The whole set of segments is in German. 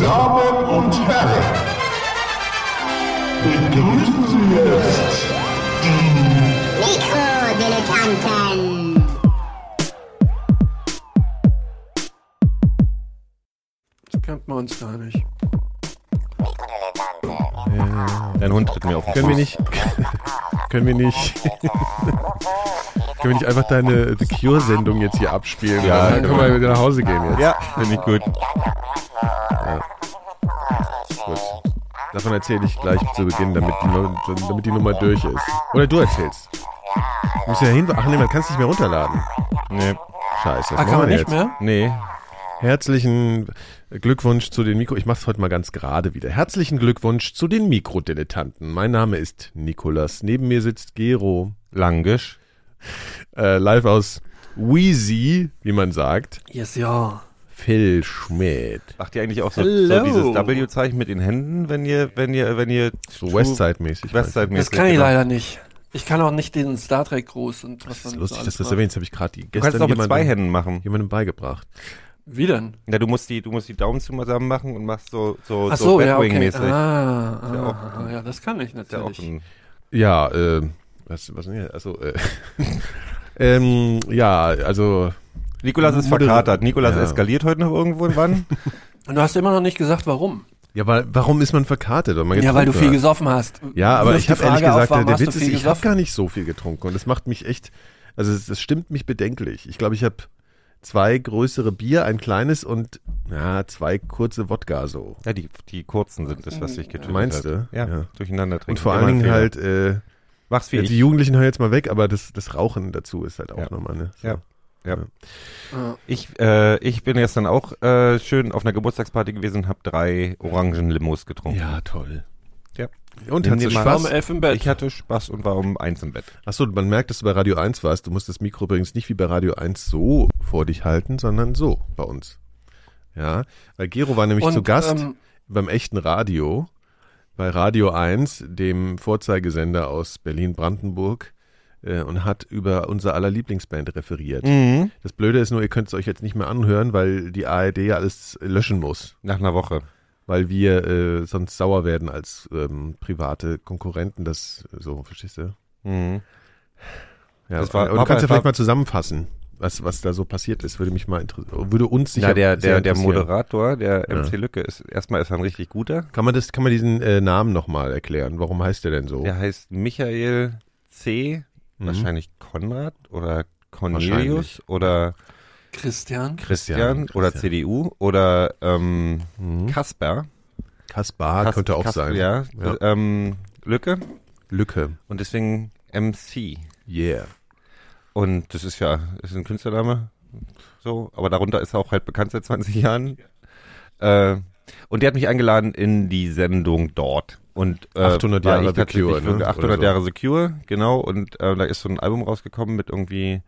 Damen und Herren, begrüßen Sie jetzt Mikrodilettanten. Das kennt man uns gar nicht. Dein Hund tritt mir auf den Können wir nicht, können wir nicht, können wir nicht einfach deine The Cure-Sendung jetzt hier abspielen? Ja, dann können wir wieder nach Hause gehen jetzt. Ja, finde ich. Gut. Davon erzähle ich gleich zu Beginn, damit die, damit die Nummer durch ist. Oder du erzählst. Du musst ja hin. Ach nee, man kann es nicht mehr runterladen. Nee. Scheiße. was Ah, kann man nicht jetzt? mehr? Nee. Herzlichen Glückwunsch zu den Mikro. Ich mach's heute mal ganz gerade wieder. Herzlichen Glückwunsch zu den Mikrodilettanten. Mein Name ist Nikolas. Neben mir sitzt Gero. Langisch. Äh, live aus Wheezy, wie man sagt. Yes, ja. Phil Schmidt. Macht ihr eigentlich auch so, so dieses W-Zeichen mit den Händen, wenn ihr, wenn ihr, wenn ihr So Westside-mäßig. Westside Das kann ich leider nicht. Ich kann auch nicht den Star Trek Gruß und was Das man ist so lustig, alles dass du das macht. erwähnst. Habe ich gerade Du kannst gestern es auch mit zwei Händen machen. jemandem beigebracht. Wie denn? Ja, du musst die, du musst die Daumen zusammen machen und machst so, so, Ach so, so, ja, okay. Batwing-mäßig. Ah, ja ah, auch- ah, ja, das kann ich Ist ja auch natürlich. ein, Ja, äh, was, was denn hier? Also, äh, ähm, ja, also, Nikolas ist verkatert. Nikolas Ja. eskaliert heute noch irgendwo in wann? Und du hast immer noch nicht gesagt, warum. ja, weil, warum ist man verkartet? Weil man Ja, weil du getrunken viel hat? gesoffen hast. Ja, aber ich habe ehrlich auf, gesagt, warum der Witz ist, ich habe gar nicht so viel getrunken und das macht mich echt, also es, es stimmt mich bedenklich. Ich glaube, ich habe zwei größere Bier, ein kleines und ja, zwei kurze Wodka so. Ja, die, die kurzen sind das, was sich getötet Meinst hat. du? Ja, Ja. durcheinander trinken. Und vor allen Dingen halt, äh, Mach's wie ja, ich. die Jugendlichen hören jetzt mal weg, aber das, das Rauchen dazu ist halt auch Ja. nochmal, ne? So. Ja. Ja. Ich, äh, ich bin gestern auch äh, schön auf einer Geburtstagsparty gewesen und habe drei Orangen-Limos getrunken. Ja, toll. Ja. Und Nimm hast du War um Spaß? elf im Bett. Ich hatte Spaß und war um eins im Bett. Achso, man merkt, dass du bei Radio 1 warst. Du musst das Mikro übrigens nicht wie bei Radio 1 so vor dich halten, sondern so bei uns. Ja, weil Gero war nämlich Und, zu Gast ähm, beim echten Radio, bei Radio 1, dem Vorzeigesender aus Berlin-Brandenburg, äh, und hat über unser aller Lieblingsband referiert. Mhm. Das Blöde ist nur, ihr könnt es euch jetzt nicht mehr anhören, weil die ARD ja alles löschen muss. Nach einer Woche. Weil wir äh, sonst sauer werden als ähm, private Konkurrenten, das so, verstehst du? Mhm. Ja, Das war- aber du kannst ja vielleicht mal zusammenfassen, was, was da so passiert ist. Würde mich mal interessieren. Würde uns sicher Ja, der, der, der. Moderator, der Ja. MC Lücke, ist erstmal ist er ein richtig guter. Kann man das, kann man diesen äh, Namen nochmal erklären? Warum heißt der denn so? Der heißt Michael C. Mhm. Wahrscheinlich Konrad oder. Cornelius oder Christian. Christian, oder CDU oder ähm, Mhm. Kasper. Kaspar Kas- könnte auch Kas- sein. Ja, Ja. Ähm, Lücke. Lücke. Und deswegen MC. Yeah. Und das ist ja, ist ein Künstlername. So, aber darunter ist er auch halt bekannt seit 20 Jahren. Äh, und der hat mich eingeladen in die Sendung dort. Und, äh, 800 war Jahre ich The tatsächlich Cure, für ne? 800 Oder so. Jahre The Cure, genau. Und äh, da ist so ein Album rausgekommen mit irgendwie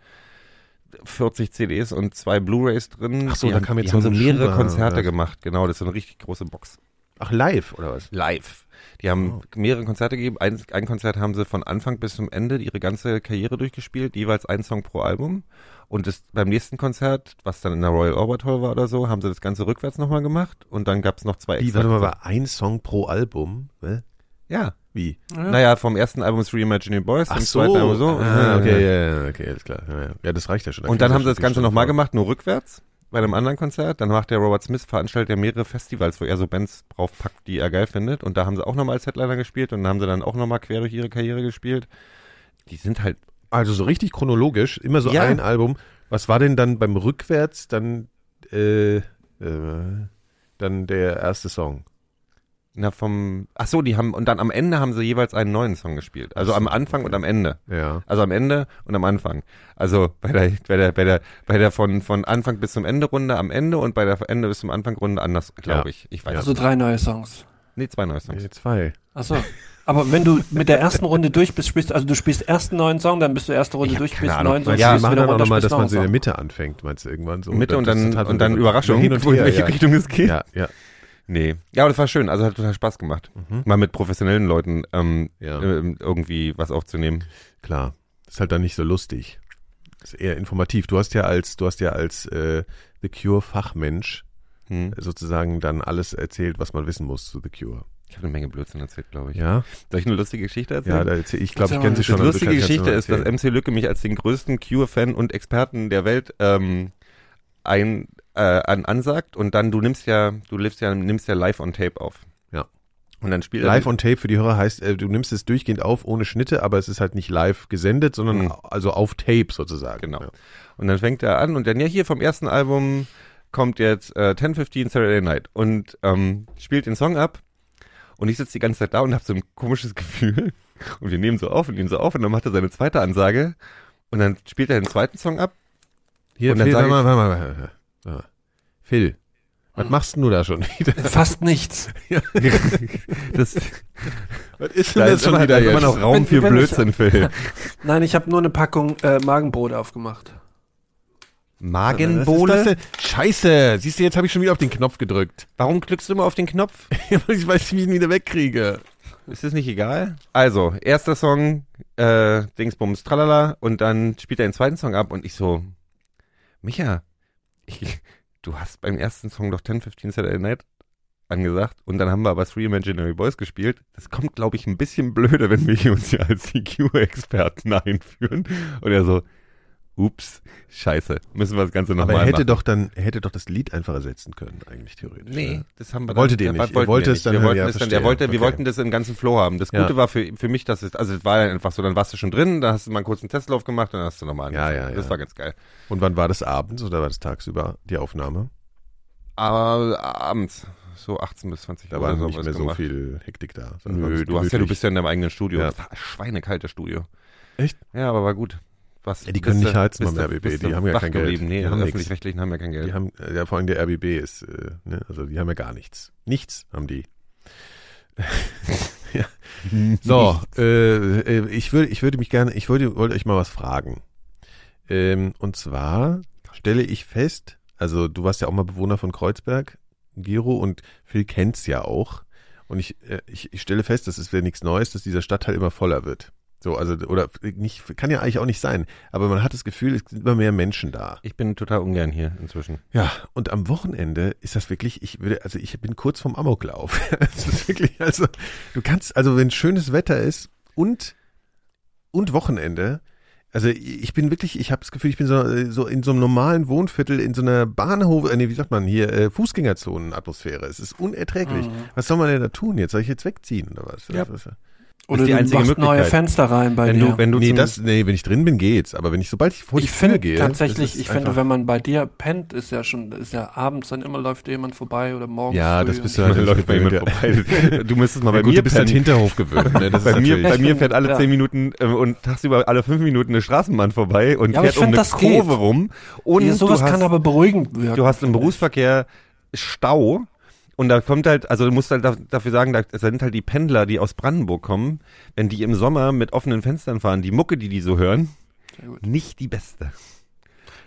40 CDs und zwei Blu-Rays drin. Ach so, die da haben, kam jetzt die so haben so ein mehrere Schuber, Konzerte oder? gemacht. Genau, das ist so eine richtig große Box. Ach, live, oder was? Live. Die haben Oh. mehrere Konzerte gegeben. Ein, ein Konzert haben sie von Anfang bis zum Ende ihre ganze Karriere durchgespielt, jeweils ein Song pro Album. Und das, beim nächsten Konzert, was dann in der Royal Albert Hall war oder so, haben sie das Ganze rückwärts nochmal gemacht. Und dann gab's noch zwei Wie, warte mal, war ein Song pro Album? Hä? Ja. Wie? Naja, vom ersten Album ist Reimagining Boys, Ach vom so. zweiten Album so. Ah, okay, ja, ja, okay, alles klar. Ja, ja. ja das reicht ja schon. Und dann haben sie das Ganze nochmal gemacht, nur rückwärts, bei einem anderen Konzert. Dann macht der Robert Smith, veranstaltet ja mehrere Festivals, wo er so Bands draufpackt, die er geil findet. Und da haben sie auch nochmal als Headliner gespielt und dann haben sie dann auch nochmal quer durch ihre Karriere gespielt. Die sind halt Also so richtig chronologisch, immer so Ja. ein Album. Was war denn dann beim Rückwärts dann, äh, äh, dann der erste Song? Na, vom. Ach so, die haben. Und dann am Ende haben sie jeweils einen neuen Song gespielt. Also Ach so, am Anfang und am Ende. Ja. Also am Ende und am Anfang. Also bei der, bei der, bei der, bei der von, von Anfang bis zum Ende Runde am Ende und bei der Ende bis zum Anfang Runde anders, glaube Ja. ich. Ich weiß. Also drei neue Songs. Nee, zwei neue Songs. Nee, zwei. Achso. Aber wenn du mit der ersten Runde durch bist, spielst, also du spielst ersten neuen Song, dann bist du erste Runde durch, spielst Ahnung. neuen Song, Ja, machen wieder dann auch runter, nochmal, dass man einen so in der. Mitte anfängt, meinst du irgendwann so? Mitte und dann, hat und dann so- Überraschung, hin und in welche ja. Richtung es geht. Ja, ja. Nee. Ja, aber das war schön. Also hat total Spaß gemacht. Mhm. Mal mit professionellen Leuten ähm, Ja. ähm, irgendwie was aufzunehmen. Klar. Ist halt dann nicht so lustig. Ist eher informativ. Du hast ja als, du hast ja als äh, The Cure Fachmensch Hm. sozusagen dann alles erzählt, was man wissen muss zu The Cure. Ich habe eine Menge Blödsinn erzählt, glaube ich. Ja, Soll ich eine lustige Geschichte erzählen? ja, da erzähl, ich glaube, ich kenne sie schon. Die lustige Geschichte ist, dass. MC Lücke mich als den größten Cure-Fan und Experten der Welt ähm, ein, äh, an, ansagt und dann du nimmst ja, du nimmst ja, nimmst ja live on Tape auf. Ja. Und dann spielt Live on Tape für die Hörer heißt, äh, du nimmst es durchgehend auf, ohne Schnitte, aber es ist halt nicht live gesendet, sondern Mhm. also auf Tape sozusagen. Genau. Ja. Und dann fängt er an und dann ja hier vom ersten Album kommt jetzt äh, 1015 Saturday Night und ähm, spielt den Song ab und ich sitze die ganze Zeit da und habe so ein komisches Gefühl und wir nehmen so auf und nehmen so auf und dann macht er seine zweite Ansage und dann spielt er den zweiten Song ab. Hier, Und dann sag mal, warte mal, warte mal. Phil, was machst denn du da schon wieder? Fast nichts. Das, Was ist da ist immer, da ist immer noch Raum Wenn- für wenn ich- Blödsinn, Phil. Nein, ich habe nur eine Packung äh, Magenbrot aufgemacht. Magenbohle? denn? Scheiße, siehst du, jetzt habe ich schon wieder auf den Knopf gedrückt. Warum klickst du immer auf den Knopf? ich weiß nicht, wie ich ihn wieder wegkriege. Ist das nicht egal? Also, erster Song, äh, Dingsbums, tralala, und dann spielt er den zweiten Song ab und ich so, Micha, ich, du hast beim ersten Song doch 1015 Saturday Night angesagt und dann haben wir aber Three Imaginary Boys gespielt. Das kommt, glaube ich, ein bisschen blöde, wenn wir uns hier als CQ-Experten einführen. Und er so, ups, scheiße, müssen wir das Ganze nochmal er hätte machen. doch dann, er hätte doch das Lied einfach ersetzen können, eigentlich theoretisch. Nee, ne? das haben wir Er wollte dann, ja, nicht. Wollten wollte wir es dann Wir wollten ja, es dann, verstehe. er wollte, wir wollten das im ganzen Flow haben. Das Ja. Gute war für, für mich, dass es, also es war dann einfach so, dann warst du schon drin, da hast du mal einen kurzen Testlauf gemacht dann hast du nochmal Ja, angefangen. ja, Das ja. war ganz geil. Und wann war das abends oder war das tagsüber die Aufnahme? Aber abends, so 18 bis 20 Da Uhr war oder nicht mehr so gemacht. viel Hektik da. war Nö, du hast ja, du bist ja in deinem eigenen Studio. Ja. Das war schweinekaltes Studio. Echt? Ja, aber war gut. Was, Ja, die können nicht heizen beim RBB, die haben ja kein Geld. Nee, Die haben nix. öffentlich-rechtlichen haben ja kein Geld. Die haben, ja, vor allem der RBB ist, äh, ne, also die haben ja gar nichts. Nichts haben die. ja. So, äh, äh, ich würde, ich würde mich gerne, ich würde, wollte euch mal was fragen. Ähm, und zwar stelle ich fest, also du warst ja auch mal Bewohner von Kreuzberg, Gero, und Phil kennt's ja auch. Und ich, äh, ich, ich stelle fest, das ist ja nichts Neues, dass dieser Stadtteil immer voller wird. So, also, oder nicht, kann ja eigentlich auch nicht sein. Aber man hat das Gefühl, es sind immer mehr Menschen da. Ich bin total ungern hier inzwischen. Ja, und am Wochenende ist das wirklich, ich würde, also ich bin kurz vorm Amoklauf. Es ist wirklich, also, du kannst, also wenn schönes Wetter ist und, und Wochenende, also ich bin wirklich, ich habe das Gefühl, ich bin so, so in so einem normalen Wohnviertel, in so einer Bahnhof, äh, nee, wie sagt man hier, äh, Fußgängerzonen-Atmosphäre. Es ist unerträglich. Mhm. Was soll man denn da tun jetzt? Soll ich jetzt wegziehen oder was? Ja. Was- was- Oder die du einzige machst neue Möglichkeit. Fenster rein bei Wenn dir. du, wenn du Nee, das, nee, wenn ich drin bin, geht's. Aber wenn ich, sobald ich vor die ich Tür gehe. tatsächlich, ist ich finde, wenn man bei dir pennt, ist ja schon, ist ja abends dann immer läuft jemand vorbei oder morgens. Ja, früh das bist du halt läuft bei jemand ja. vorbei. Du müsstest mal Ja, bei gut, mir du bist halt pennen. Hinterhof gewöhnt. Ne? Das Bei ist mir, natürlich- bei mir fährt alle Ja. zehn Minuten äh, und tagsüber alle fünf Minuten eine Straßenbahn vorbei und Ja, fährt um find, eine das Kurve geht. rum. Und ja, sowas du, hast, kann aber beruhigend wirken. du hast im Berufsverkehr Stau und da kommt halt, also du musst halt da, dafür sagen, da sind halt die Pendler, die aus Brandenburg kommen, wenn die im Sommer mit offenen Fenstern fahren, die Mucke, die die so hören, nicht die beste.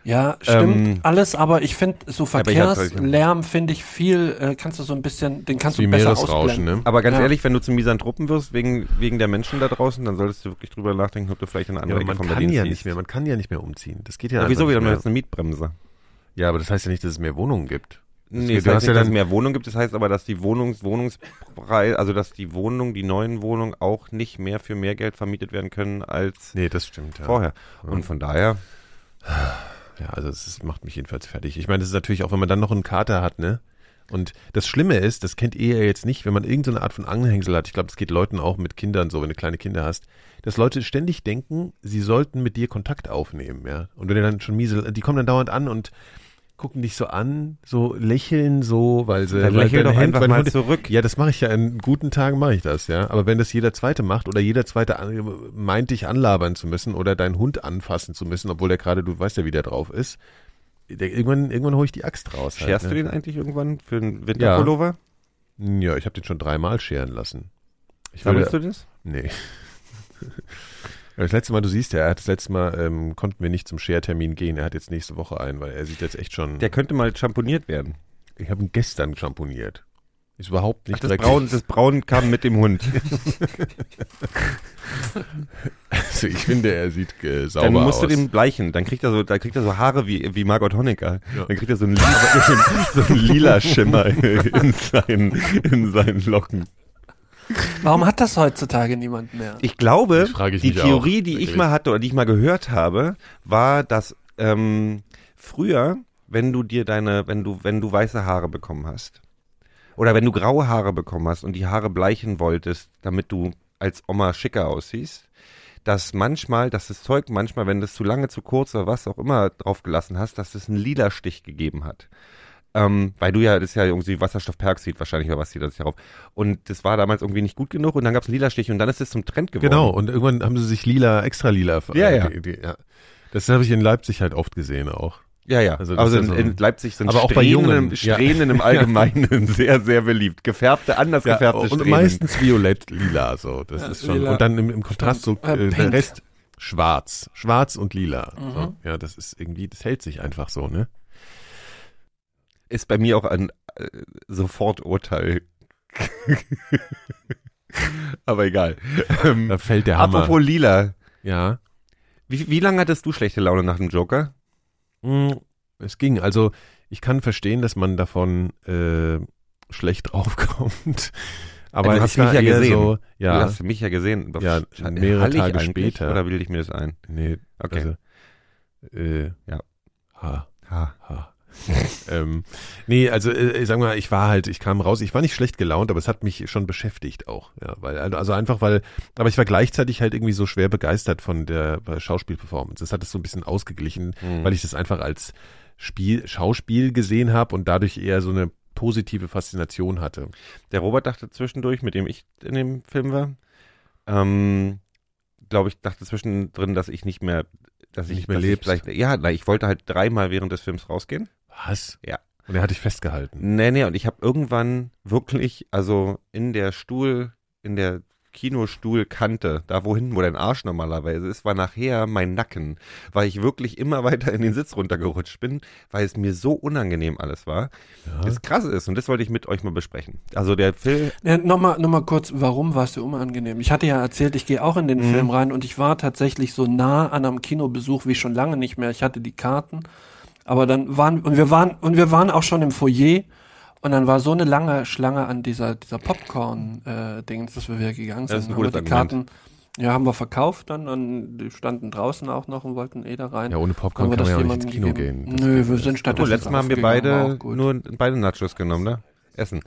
Ja, stimmt. Ähm, alles, aber ich finde, so hab's Verkehrslärm finde ich viel, äh, kannst du so ein bisschen, den kannst Wie du besser ausblenden. ne? Aber ganz Ja. ehrlich, wenn du zum Misanthropen wirst, wegen, wegen der Menschen da draußen, dann solltest du wirklich drüber nachdenken, ob du vielleicht in eine Ja, andere aber Ecke man von kann Berlin ja nicht mehr, man kann ja nicht mehr umziehen. Das geht ja, Ja, wieso? Wir nicht haben mehr. jetzt eine Mietbremse. Ja, aber das heißt ja nicht, dass es mehr Wohnungen gibt. Nee, das heißt nicht, ja dass es mehr Wohnungen gibt, das heißt aber, dass die Wohnungs Wohnungspreis, also dass die Wohnungen, die neuen Wohnungen auch nicht mehr für mehr Geld vermietet werden können als Nee, das stimmt, ja. vorher. Ja. Und von daher, Ja, also ist- macht mich jedenfalls fertig. Ich meine, das ist natürlich auch, wenn man dann noch einen Kater hat, ne? Und das Schlimme ist, das kennt ihr ja jetzt nicht, wenn man irgendeine Art von Anhängsel hat. Ich glaube, das geht Leuten auch mit Kindern so, wenn du kleine Kinder hast, dass Leute ständig denken, sie sollten mit dir Kontakt aufnehmen, ja. Und wenn ihr dann schon miese, die kommen dann dauernd an und gucken dich so an, so lächeln so, weil sie dann weil lächel doch einfach mal Hunde- zurück. Ja, das mache ich ja in guten Tagen mache ich das, ja. Aber wenn das jeder zweite macht oder jeder zweite an, meint dich anlabern zu müssen oder deinen Hund anfassen zu müssen, obwohl der gerade, du weißt ja, wie der drauf ist, der, irgendwann, irgendwann hole ich die Axt raus. Halt, Scherst ne? du den eigentlich irgendwann für einen Winterpullover? Ja, ich habe den schon dreimal scheren lassen. Ich Sammelst würde, du das? Nee. Das letzte Mal, du siehst ja, er hat das letzte Mal, ähm, konnten wir nicht zum Schertermin gehen. Er hat jetzt nächste Woche ein, weil er sieht jetzt echt schon. Der könnte mal champoniert werden. ich habe ihn gestern schamponiert. Ist überhaupt nicht Ach, das. Braun, das Braun kam mit dem Hund. Also ich finde, er sieht äh, sauber Dann musst aus. du den bleichen. Dann kriegt er so, da kriegt er so Haare wie, wie Margot Honecker. Dann kriegt er so einen, lila, so einen lila Schimmer in seinen, in seinen Locken. Warum hat das heutzutage niemand mehr? Ich glaube, ich die Theorie, auch, die ich mal hatte oder die ich mal gehört habe, war, dass ähm, früher, wenn du dir deine, wenn du, wenn du weiße Haare bekommen hast, oder wenn du graue Haare bekommen hast und die Haare bleichen wolltest, damit du als Oma schicker aussiehst, dass manchmal, dass das Zeug manchmal, wenn das zu lange, zu kurz oder was auch immer drauf gelassen hast, dass es einen lila Stich gegeben hat. Ähm, weil du ja, das ist ja irgendwie Wasserstoffperoxid wahrscheinlich oder was zieht das darauf. Und das war damals irgendwie nicht gut genug und dann gab es einen lila Stich und dann ist es zum Trend geworden. Genau, und irgendwann haben sie sich lila, extra lila. Ja, ja. Die, die, ja. Das habe ich in Leipzig halt oft gesehen auch. Ja, ja. Also Also, in, ja so- in Leipzig sind Aber auch bei Strähnen, Jungen, im- ja. Strähnen im Allgemeinen sehr, sehr beliebt. Gefärbte, anders gefärbte und Strähnen. meistens violett, lila, so. Das Ja, ist schon. lila. Und dann im, im Kontrast so Äh, äh, der pink. Rest schwarz. Schwarz und lila. Mhm. So. Ja, das ist irgendwie, das hält sich einfach so, ne? Ist bei mir auch ein äh, Soforturteil. Aber egal. Ähm, Da fällt der Hammer. apropos lila. ja. Wie, wie lange hattest du schlechte Laune nach dem Joker? Mm, Es ging. Also ich kann verstehen, dass man davon äh, schlecht draufkommt. Aber du hast mich ja gesehen. So, Du ja, hast mich ja gesehen. Ja, mehrere Tage später. Oder bilde ich mir das ein? nee, Okay. also, äh, Ja. Ha, Ha. ha. ähm, nee, also äh, ich sag mal, ich war halt, ich kam raus, ich war nicht schlecht gelaunt, aber es hat mich schon beschäftigt auch, ja, weil also einfach weil, aber ich war gleichzeitig halt irgendwie so schwer begeistert von der Schauspielperformance. Das hat es so ein bisschen ausgeglichen, Mhm. weil ich das einfach als Spiel, Schauspiel gesehen habe und dadurch eher so eine positive Faszination hatte. Der Robert dachte zwischendurch, mit dem ich in dem Film war, ähm, glaube ich, dachte zwischendrin, dass ich nicht mehr, dass ich Nicht mehr ich lebst. Ja, nein, ich wollte halt dreimal während des Films rausgehen. Was? Ja. Und er hat dich festgehalten. Nee, nee, und ich habe irgendwann wirklich, also in der Stuhl, in der Kinostuhlkante, da wo hinten, wo dein Arsch normalerweise ist, war nachher mein Nacken, weil ich wirklich immer weiter in den Sitz runtergerutscht bin, weil es mir so unangenehm alles war. Ja. Das krasse ist, und das wollte ich mit euch mal besprechen. Also der Film, Ja, Nochmal noch mal kurz, warum war es dir unangenehm? Ich hatte ja erzählt, ich gehe auch in den Mhm. Film rein und ich war tatsächlich so nah an einem Kinobesuch wie schon lange nicht mehr. Ich hatte die Karten, aber dann waren und wir waren und wir waren auch schon im Foyer und dann war so eine lange Schlange an dieser dieser Popcorn äh, Dings, dass wir wieder gegangen sind. Das ist ein Haben wir gutes die Karten, ja, haben wir verkauft dann und die standen draußen auch noch und wollten eh da rein. Ja, ohne Popcorn kann man ja auch nicht ins Kino gehen. gegeben? Das Nö, wir sind oh, stattdessen letztes Mal haben wir beide nur beide Nachos genommen, ne? Essen.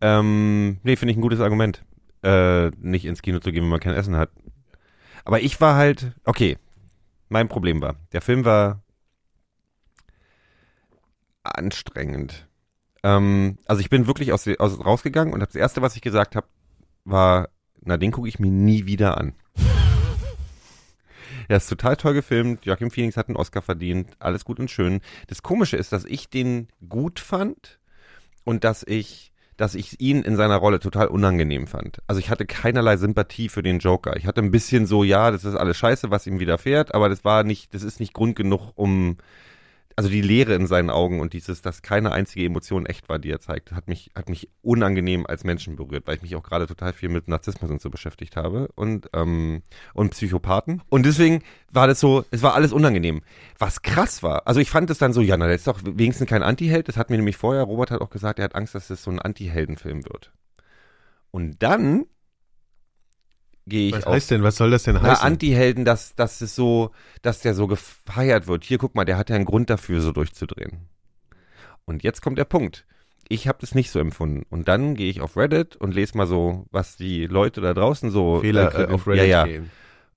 Ähm, nee, finde ich ein gutes Argument, äh, nicht ins Kino zu gehen, wenn man kein Essen hat. Aber ich war halt, okay, mein Problem war, der Film war anstrengend. Ähm, also ich bin wirklich aus, aus rausgegangen und das erste, was ich gesagt habe, war, na den gucke ich mir nie wieder an. Er ist total toll gefilmt. Joachim Phoenix hat einen Oscar verdient. Alles gut und schön. Das Komische ist, dass ich den gut fand und dass ich, dass ich ihn in seiner Rolle total unangenehm fand. Also ich hatte keinerlei Sympathie für den Joker. Ich hatte ein bisschen so, ja, das ist alles scheiße, was ihm widerfährt, aber das war nicht, das ist nicht Grund genug, um also die Leere in seinen Augen und dieses, dass keine einzige Emotion echt war, die er zeigt, hat mich, hat mich unangenehm als Menschen berührt, weil ich mich auch gerade total viel mit Narzissmus und so beschäftigt habe und, ähm, und Psychopathen. Und deswegen war das so, es war alles unangenehm. Was krass war, also ich fand es dann so, ja, na, das ist doch wenigstens kein Anti-Held, das hat mir nämlich vorher, Robert hat auch gesagt, er hat Angst, dass das so ein Anti-Heldenfilm wird. Und dann gehe ich Was auf heißt denn, was soll das denn na, heißen? Anti-Helden, dass, dass es so, dass der so gefeiert wird. Hier, guck mal, der hat ja einen Grund dafür, so durchzudrehen. Und jetzt kommt der Punkt. Ich habe das nicht so empfunden. Und dann gehe ich auf Reddit und lese mal so, was die Leute da draußen so Fehler äh, äh, auf Reddit ja, ja. gehen.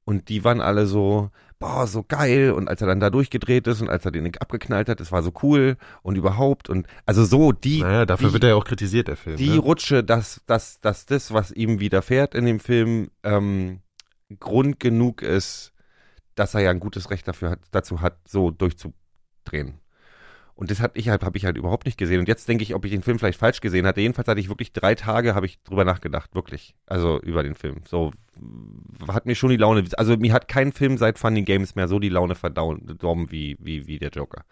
Und die waren alle so, boah, so geil. Und als er dann da durchgedreht ist und als er den abgeknallt hat, das war so cool und überhaupt. Und also so, die, Naja, dafür die, wird er ja auch kritisiert, der Film. die ne? Rutsche, dass, dass, dass das, was ihm widerfährt in dem Film, ähm, Grund genug ist, dass er ja ein gutes Recht dafür hat, dazu hat, so durchzudrehen. Und das hat ich halt, habe ich halt überhaupt nicht gesehen. Und jetzt denke ich, ob ich den Film vielleicht falsch gesehen hatte. Jedenfalls hatte ich wirklich drei Tage, habe ich drüber nachgedacht, wirklich. Also über den Film. So hat mir schon die Laune. Also mir hat kein Film seit Funny Games mehr so die Laune verdorben wie wie wie der Joker.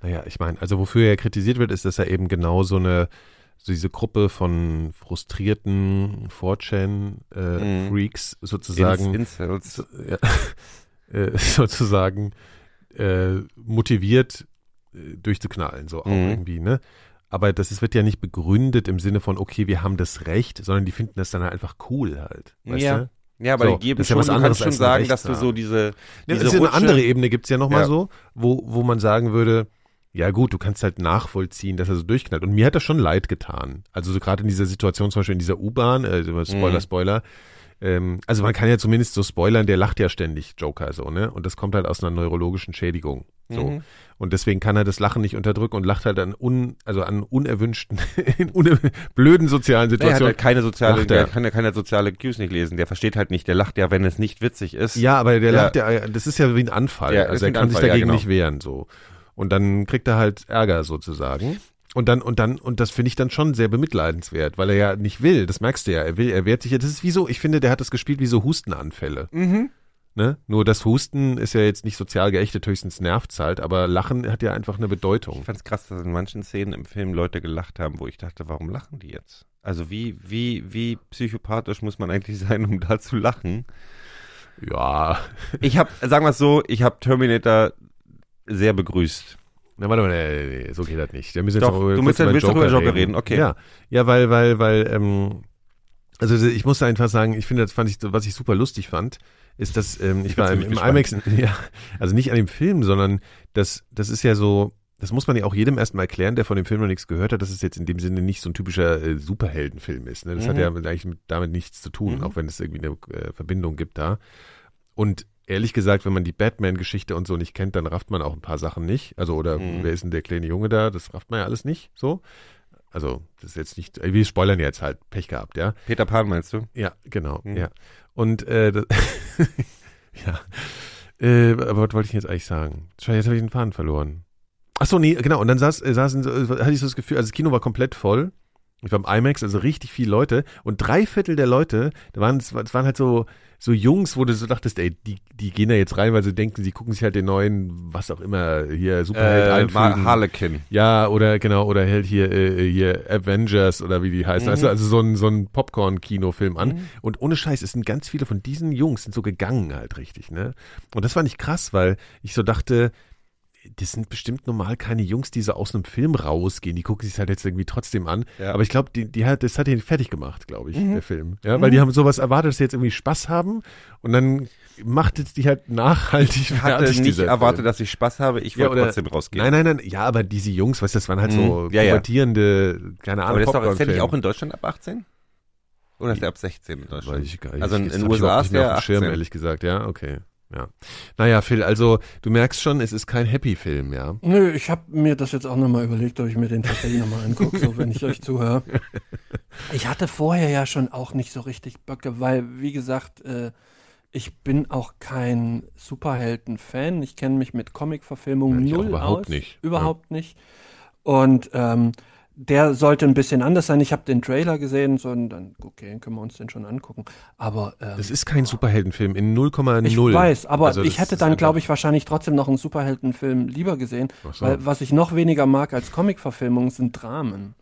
Naja, ich meine, also wofür er kritisiert wird, ist, dass er eben genau so eine so diese Gruppe von frustrierten 4chan-Freaks Mhm. sozusagen Ins, Incels. ja, äh, sozusagen äh, motiviert äh, durchzuknallen, so auch Mhm. irgendwie, ne? Aber das ist, wird ja nicht begründet im Sinne von, okay, wir haben das Recht, sondern die finden das dann halt einfach cool halt. Weißt Ja. du? Ja, aber So, die geben ja schon, was du anderes kannst schon sagen, dass du so diese, Ja, diese das ist eine Rutsche- andere Ebene gibt's ja nochmal Ja. so, wo, wo man sagen würde, ja gut, du kannst halt nachvollziehen, dass er so durchknallt. Und mir hat das schon leid getan. Also so gerade in dieser Situation, zum Beispiel in dieser U-Bahn, äh, Spoiler, Mhm. Spoiler, ähm, also man kann ja zumindest so spoilern, der lacht ja ständig, Joker, so, ne? Und das kommt halt aus einer neurologischen Schädigung. So. Mhm. Und deswegen kann er das Lachen nicht unterdrücken und lacht halt an un, also an unerwünschten, in un, blöden sozialen Der hat Situationen. halt keine soziale, er. der kann ja keine soziale Cues nicht lesen. Der versteht halt nicht. Der lacht ja, wenn es nicht witzig ist. Ja, aber der Ja. lacht ja, das ist ja wie ein Anfall. Ja, also er kann sich Anfall, ja, dagegen genau. nicht wehren, so. Und dann kriegt er halt Ärger sozusagen. Und dann, und dann, und das finde ich dann schon sehr bemitleidenswert, weil er ja nicht will, das merkst du ja, er will, er wehrt sich ja, das ist wie so, ich finde, der hat das gespielt wie so Hustenanfälle. Mhm. Ne? Nur das Husten ist ja jetzt nicht sozial geächtet, höchstens nervt's halt, aber Lachen hat ja einfach eine Bedeutung. Ich fand's krass, dass in manchen Szenen im Film Leute gelacht haben, wo ich dachte, warum lachen die jetzt? Also wie, wie, wie psychopathisch muss man eigentlich sein, um da zu lachen? Ja. Ich habe, sagen wir es so, ich habe Terminator sehr begrüßt. Na, warte mal, nee, nee, so geht das nicht. Wir müssen jetzt Doch, noch du musst ja- willst über Joker reden, okay. Ja, ja, weil, weil, weil, ähm, also ich muss einfach sagen, ich finde, das fand ich, was ich super lustig fand, ist, dass ähm, ich bin war im, im IMAX, ja, also nicht an dem Film, sondern das, das ist ja so, das muss man ja auch jedem erstmal erklären, der von dem Film noch nichts gehört hat, dass es jetzt in dem Sinne nicht so ein typischer äh, Superheldenfilm ist. Ne? Das hat Mhm. ja eigentlich mit, damit nichts zu tun, Mhm. auch wenn es irgendwie eine äh, Verbindung gibt da. Und ehrlich gesagt, wenn man die Batman-Geschichte und so nicht kennt, dann rafft man auch ein paar Sachen nicht. Also, oder Mhm. wer ist denn der kleine Junge da? Das rafft man ja alles nicht so. Also, das ist jetzt nicht, wir spoilern jetzt halt, Pech gehabt, ja. Peter Pan meinst du? Ja, genau, Mhm. ja. Und, äh, das, ja. Äh, aber was wollte ich jetzt eigentlich sagen? Jetzt habe ich den Faden verloren. Ach so, nee, genau. Und dann saß, äh, saßen, äh, hatte ich so das Gefühl, also das Kino war komplett voll. Ich war im IMAX, also richtig viele Leute. Und drei Viertel der Leute, da waren, es waren halt so, so Jungs, wo du so dachtest, ey, die, die gehen da jetzt rein, weil sie denken, sie gucken sich halt den neuen, was auch immer, hier Superheld Äh, einfügen. Harlequin. Ja, oder genau, oder hält hier, äh, hier Avengers oder wie die heißen. Mhm. Also, also so ein, so ein Popcorn-Kinofilm an. Mhm. Und ohne Scheiß, es sind ganz viele von diesen Jungs sind so gegangen halt richtig, ne? Und das fand ich krass, weil ich so dachte, das sind bestimmt normal keine Jungs, die so aus einem Film rausgehen. Die gucken sich halt jetzt irgendwie trotzdem an. Ja. Aber ich glaube, die, die hat, das hat ihn fertig gemacht, glaube ich, Mhm. der Film. Ja, weil die haben sowas erwartet, dass sie jetzt irgendwie Spaß haben. Und dann macht es die halt nachhaltig Ich hatte nicht erwartet, Film. dass ich Spaß habe. Ich Ja, wollte oder- trotzdem rausgehen. Nein, nein, nein, ja, aber diese Jungs, weißt du, das waren halt so Mhm. Ja, ja. pubertierende, keine Ahnung, Aber das ist doch nicht auch in Deutschland ab 18? Oder ist der ab 16 in Deutschland? Weiß ich gar nicht. Also in- ich USA ist nicht mehr der auf dem Schirm, 18. ehrlich gesagt, ja, okay. Ja. Naja, Phil, also du merkst schon, es ist kein Happy-Film, ja. Nö, ich habe mir das jetzt auch nochmal überlegt, ob ich mir den tatsächlich nochmal angucke, so wenn ich euch zuhöre. Ich hatte vorher ja schon auch nicht so richtig Böcke, weil, wie gesagt, äh, ich bin auch kein Superhelden-Fan. Ich kenne mich mit Comic-Verfilmungen Ja, null überhaupt aus. nicht. Überhaupt nicht. Und ähm, der sollte ein bisschen anders sein. Ich habe den Trailer gesehen, so und dann, okay, können wir uns den schon angucken. Aber ähm, Es ist kein Superheldenfilm in 0,0. ich weiß, aber Also ich das hätte dann, glaube ich, wahrscheinlich trotzdem noch einen Superheldenfilm lieber gesehen, so. weil was ich noch weniger mag als Comicverfilmungen sind Dramen.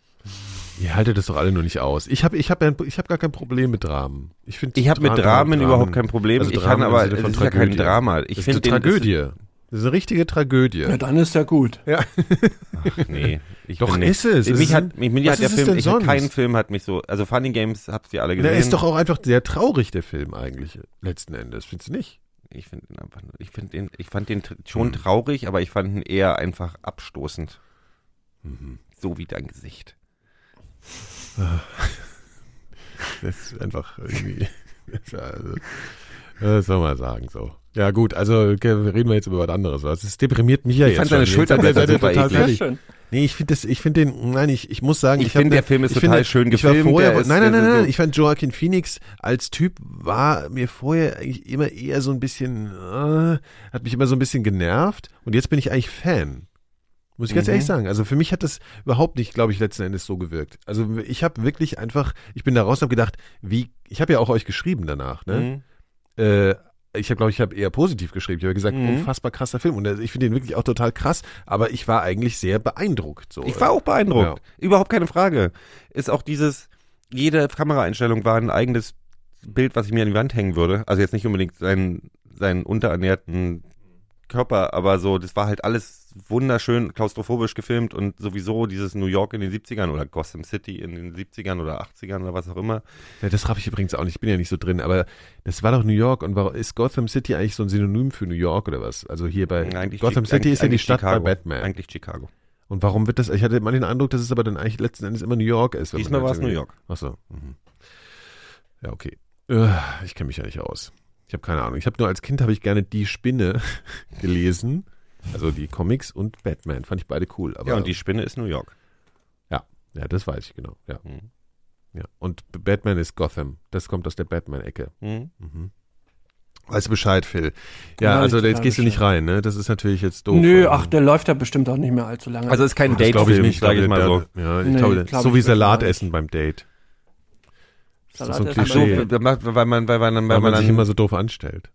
Ihr haltet das doch alle nur nicht aus. Ich habe ich hab, ein- ich hab gar kein Problem mit Dramen. Ich, Ich habe mit Dramen, überhaupt kein Problem. Also ich Dramen kann aber, von ist ja kein. Drama. Ich das finde Tragödie. Das ist eine richtige Tragödie. Ja, dann ist ja gut. Ja. Ach, nee, ich Doch, bin nicht. ist es. Mich hat, mich, mich hat der Film, ich, hat- kein? Film hat mich so, also Funny Games habt ihr alle gesehen. Der ist doch auch einfach sehr traurig, der Film eigentlich, letzten Endes. Findest du nicht? ich finde ihn einfach, ich finde den, ich fand den Hm. schon traurig, aber ich fand ihn eher einfach abstoßend. Mhm. So wie dein Gesicht. Das ist einfach irgendwie. Also, das soll man sagen so. Ja gut, also okay, reden wir jetzt über was anderes. Das ist, deprimiert mich ja Ich jetzt. fand seine schon. Schulterblätter super total eklig. schön. Nee, ich finde das, ich finde den, nein, ich, ich muss sagen, Ich ich, finde, der Film ist ich total schön ich war gefilmt, Vorher, nein, nein, nein, nein, ich fand Joaquin Phoenix als Typ war mir vorher eigentlich immer eher so ein bisschen, äh, hat mich immer so ein bisschen genervt und jetzt bin ich eigentlich Fan. Muss ich ganz Mhm. ehrlich sagen. Also für mich hat das überhaupt nicht, glaube ich, letzten Endes so gewirkt. Also ich habe wirklich einfach, ich bin da raus und habe gedacht, wie, ich habe ja auch euch geschrieben danach, ne? Mhm. äh, ich habe, glaube ich, habe eher positiv geschrieben. Ich habe gesagt, Mhm. unfassbar krasser Film. Und äh, ich finde den wirklich auch total krass, aber ich war eigentlich sehr beeindruckt. So. Ich war auch beeindruckt. Überhaupt keine Frage. Ist auch dieses, jede Kameraeinstellung war ein eigenes Bild, was ich mir an die Wand hängen würde. Also jetzt nicht unbedingt seinen, seinen unterernährten Körper, aber so, das war halt alles wunderschön klaustrophobisch gefilmt und sowieso dieses New York in den 70ern oder Gotham City in den 70ern oder 80ern oder was auch immer. Ja, das raff ich übrigens auch nicht. Ich bin ja nicht so drin, aber das war doch New York. Und war, ist Gotham City eigentlich so ein Synonym für New York oder was? Also hier bei Eigentlich Gotham Chi- City ist ja die Stadt Chicago. bei Batman. Eigentlich Chicago. Und warum wird das? Ich hatte mal den Eindruck, dass es aber dann eigentlich letzten Endes immer New York ist. Diesmal halt war es New York. Ach so. Mhm. Ja, okay. Ich kenne mich ja nicht aus. Ich habe keine Ahnung. Ich habe nur als Kind habe ich gerne die Spinne gelesen, also die Comics und Batman. Fand ich beide cool. Aber Ja, und die Spinne ist New York. ja, ja, das weiß ich genau. Ja, Mhm. ja. Und Batman ist Gotham. Das kommt aus der Batman-Ecke. Mhm. Weißt du Bescheid, Phil? Ja, Ja, also jetzt gehst du nicht Bescheid. rein, ne? Das ist natürlich jetzt doof. Nö, ach, der läuft ja bestimmt auch nicht mehr allzu lange. Also es ist kein das glaube ich nicht, sage ich mal so. Ja, ich Nee, glaube, glaub so ich wie Salat essen beim Date. Das ist so ein Salat essen Klischee. So, da macht- weil man, weil man, weil Weil man, man sich dann, immer so doof anstellt.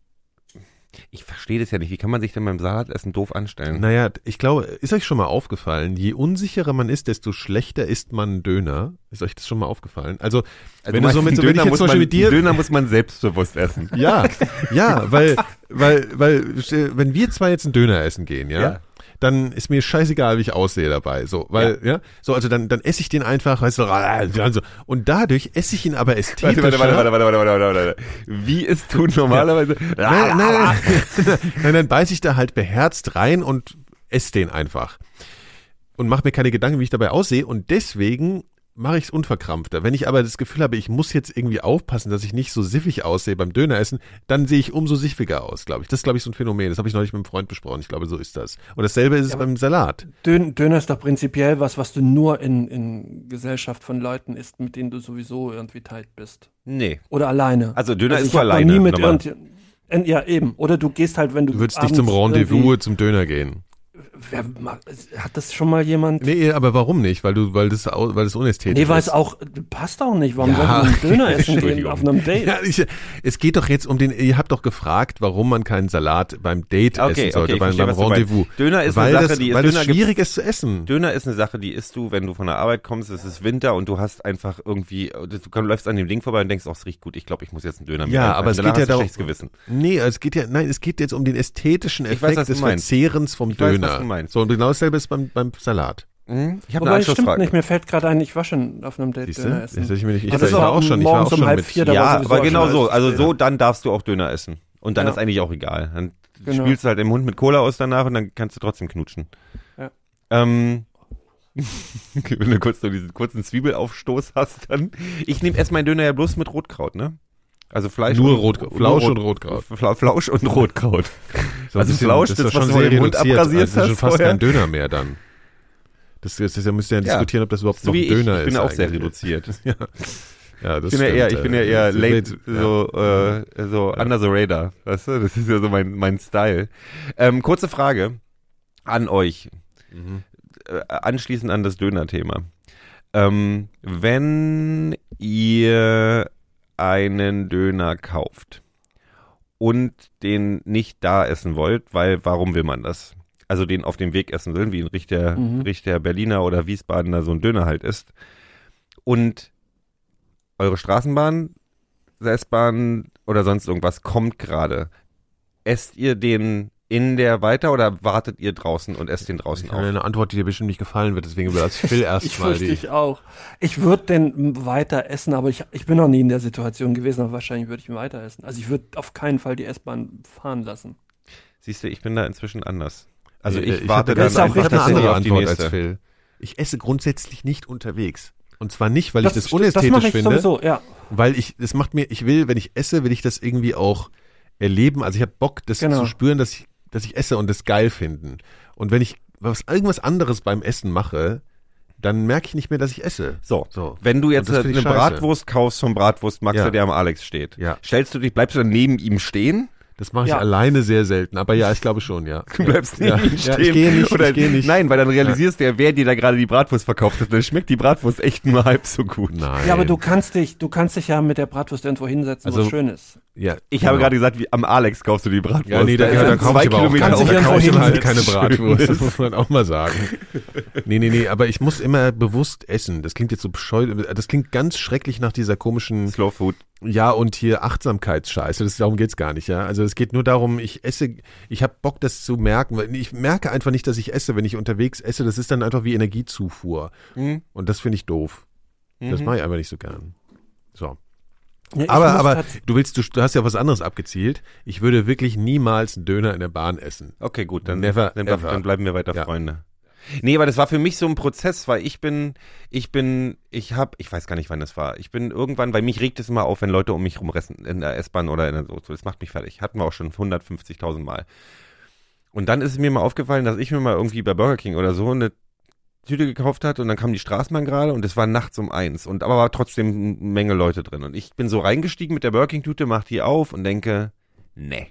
Ich verstehe das ja nicht. Wie kann man sich denn beim Salatessen doof anstellen? Naja, ich glaube, ist euch schon mal aufgefallen, je unsicherer man ist, desto schlechter isst man Döner. Ist euch das schon mal aufgefallen? Also, Also wenn du so mit so, Döner muss man, mit dir, Döner muss man selbstbewusst essen. ja, ja, weil, weil, weil, wenn wir zwei jetzt einen Döner essen gehen, ja, Ja. Dann ist mir scheißegal, wie ich aussehe dabei, so, weil, ja, so, also dann, dann esse ich den einfach, weißt du, also, und dadurch esse ich ihn aber ästhetischer. Warte, warte, warte, warte, warte, warte, warte, warte. Wie isst du normalerweise? Nein, nein, nein. nein, dann beiß ich da halt beherzt rein und esse den einfach. Und mache mir keine Gedanken, wie ich dabei aussehe. Und deswegen mache ich es unverkrampfter. Wenn ich aber das Gefühl habe, ich muss jetzt irgendwie aufpassen, dass ich nicht so siffig aussehe beim Döneressen, dann sehe ich umso siffiger aus, glaube ich. Das ist, glaube ich, so ein Phänomen. Das habe ich neulich mit einem Freund besprochen. Ich glaube, so ist das. Und dasselbe ist es beim Salat. Dön Döner ist doch prinzipiell was, was du nur in, in Gesellschaft von Leuten isst, mit denen du sowieso irgendwie tight bist. Nee. Oder alleine. Also Döner ich ist alleine, Nie mit ja, eben. Oder du gehst halt, wenn du. Du würdest nicht zum Rendezvous zum Döner gehen. Wer mag, hat das schon mal jemand? Nee, aber warum nicht? Weil du, weil das, weil das unästhetisch Nee, weil ist. es auch passt auch nicht. Warum Ja. soll man einen Döner essen gehen auf einem Date? Ja, ich, es geht doch jetzt um den, ihr habt doch gefragt, warum man keinen Salat beim Date Okay, essen sollte, okay, beim, verstehe, beim. Rendezvous. Döner ist weil eine Sache, das, die ist- weil Döner es schwierig ist zu essen. Döner ist eine Sache, die isst du, wenn du von der Arbeit kommst, es ist Winter und du hast einfach irgendwie, du komm- läufst an dem Ding vorbei und denkst, oh, es riecht gut, ich glaube, ich muss jetzt einen Döner mit Ja, aber es geht ja darum-. Nee, es geht ja, nein, es geht jetzt um den ästhetischen weiß, Effekt du des. Verzehrens vom Ich weiß, Döner. Du meinst. So, und genau dasselbe ist beim, beim Salat. Mhm. Ich habe eine stimmt nicht. Mir fällt gerade ein, ich war schon auf einem Date Siehst Döner essen. Das hätte ich mir nicht, ich, das ich war auch schon, ich war auch um schon halb mit, vier, Ja, aber genau so. Also so, dann darfst du auch Döner essen. Und dann Ja. ist eigentlich auch egal. Dann Genau. spülst du halt den Mund mit Cola aus danach und dann kannst du trotzdem knutschen. Ja. Ähm, wenn du kurz so diesen kurzen Zwiebelaufstoß hast, dann. Ich nehme erst meinen Döner ja bloß mit Rotkraut, ne? Also Fleisch Nur und Rotkraut. nur Flausch Rot- und Rotkraut. Fla Flausch und Rotkraut. So Also bisschen- Flausch, das das, was schon du sehr im Mund abrasiert Also das ist schon fast vorher. kein Döner mehr dann. Das, das, das, da müsst ihr ja Ja. diskutieren, ob das überhaupt So noch ein ich, Döner ich bin ist. auch sehr reduziert. Ja, das Ich bin ja eher, ich bin ja äh, eher late, wird- ja. so, äh, so under the radar, weißt du? Das ist ja so mein, mein Style. Ähm, kurze Frage an euch, Mhm. äh, anschließend an das Döner-Thema. Ähm, wenn ihr einen Döner kauft und den nicht da essen wollt, weil warum will man das? Also den auf dem Weg essen will, wie ein richtiger, Mhm. richtiger Berliner oder Wiesbadener so ein Döner halt ist. Und eure Straßenbahn, S-Bahn oder sonst irgendwas kommt gerade. Esst ihr den in der weiter oder wartet ihr draußen und esst den draußen Ich auf? eine Antwort, die dir bestimmt nicht gefallen wird, deswegen will als Phil Ich erstmal die. ich auch. Ich würde den weiter essen, aber ich, ich bin noch nie in der Situation gewesen, aber wahrscheinlich würde ich ihn weiter essen. Also ich würde auf keinen Fall die S-Bahn fahren lassen. Siehst du, ich bin da inzwischen anders. Also Äh, ich, ich warte hatte dann das einfach ich habe eine andere tatsächlich auf die Antwort als. Phil. Ich esse grundsätzlich nicht unterwegs. Und zwar nicht, weil ich das st- unästhetisch das ich finde, sowieso, ja. weil ich, das macht mir, ich will, wenn ich esse, will ich das irgendwie auch erleben. Also ich habe Bock, das Genau. zu spüren, dass ich, dass ich esse und das geil finden. Und wenn ich was, irgendwas anderes beim Essen mache, dann merke ich nicht mehr, dass ich esse. So, So. wenn du jetzt eine scheiße. Bratwurst kaufst vom Bratwurstmaxer, Ja. der am Alex steht, Ja. stellst du dich, bleibst du dann neben ihm stehen? Das mache ich Ja. alleine sehr selten. Aber ja, ich glaube schon, ja. Du bleibst ja. neben ihm ja, stehen. ich gehe nicht, Oder, ich gehe nicht. Nein, weil dann realisierst du ja, wer dir da gerade die Bratwurst verkauft hat. Dann schmeckt die Bratwurst echt nur halb so gut. Nein. Ja, aber du kannst dich, du kannst dich ja mit der Bratwurst irgendwo hinsetzen, wo Also- es schön ist. Ja, Ich habe genau. gerade gesagt, wie am Alex kaufst du die Bratwurst. Ja, nee, da, ist ja, da dann kaufe zwei ich aber auch, da dich kaufe ich halt keine. Bratwurst, das muss man auch mal sagen. Nee, nee, nee, aber ich muss immer bewusst essen. Das klingt jetzt so bescheuert, das klingt ganz schrecklich nach dieser komischen, Slow Food. ja, und hier Achtsamkeitsscheiße, das, darum geht's gar nicht, ja. Also es geht nur darum, ich esse, ich habe Bock, das zu merken, weil ich merke einfach nicht, dass ich esse, wenn ich unterwegs esse, das ist dann einfach wie Energiezufuhr. Mhm. Und das finde ich doof. Das Mhm. mache ich einfach nicht so gern. So. Ja, Aber, aber du willst, du, du hast ja was anderes abgezielt. Ich würde wirklich niemals einen Döner in der Bahn essen. Okay, gut, dann, Never dann, ever. dann bleiben wir weiter Ja. Freunde. Nee, aber das war für mich so ein Prozess, weil ich bin, ich bin, ich hab, ich weiß gar nicht, wann das war. Ich bin irgendwann, bei mich regt es immer auf, wenn Leute um mich rumressen, in der S-Bahn oder in der, so, das macht mich fertig. Hatten wir auch schon 150.000 Mal. Und dann ist es mir mal aufgefallen, dass ich mir mal irgendwie bei Burger King oder so eine Tüte gekauft hatte und dann kam die Straßenbahn gerade und es war nachts um eins und aber war trotzdem eine Menge Leute drin und ich bin so reingestiegen mit der Burger King Tüte, mach die auf und denke, nee.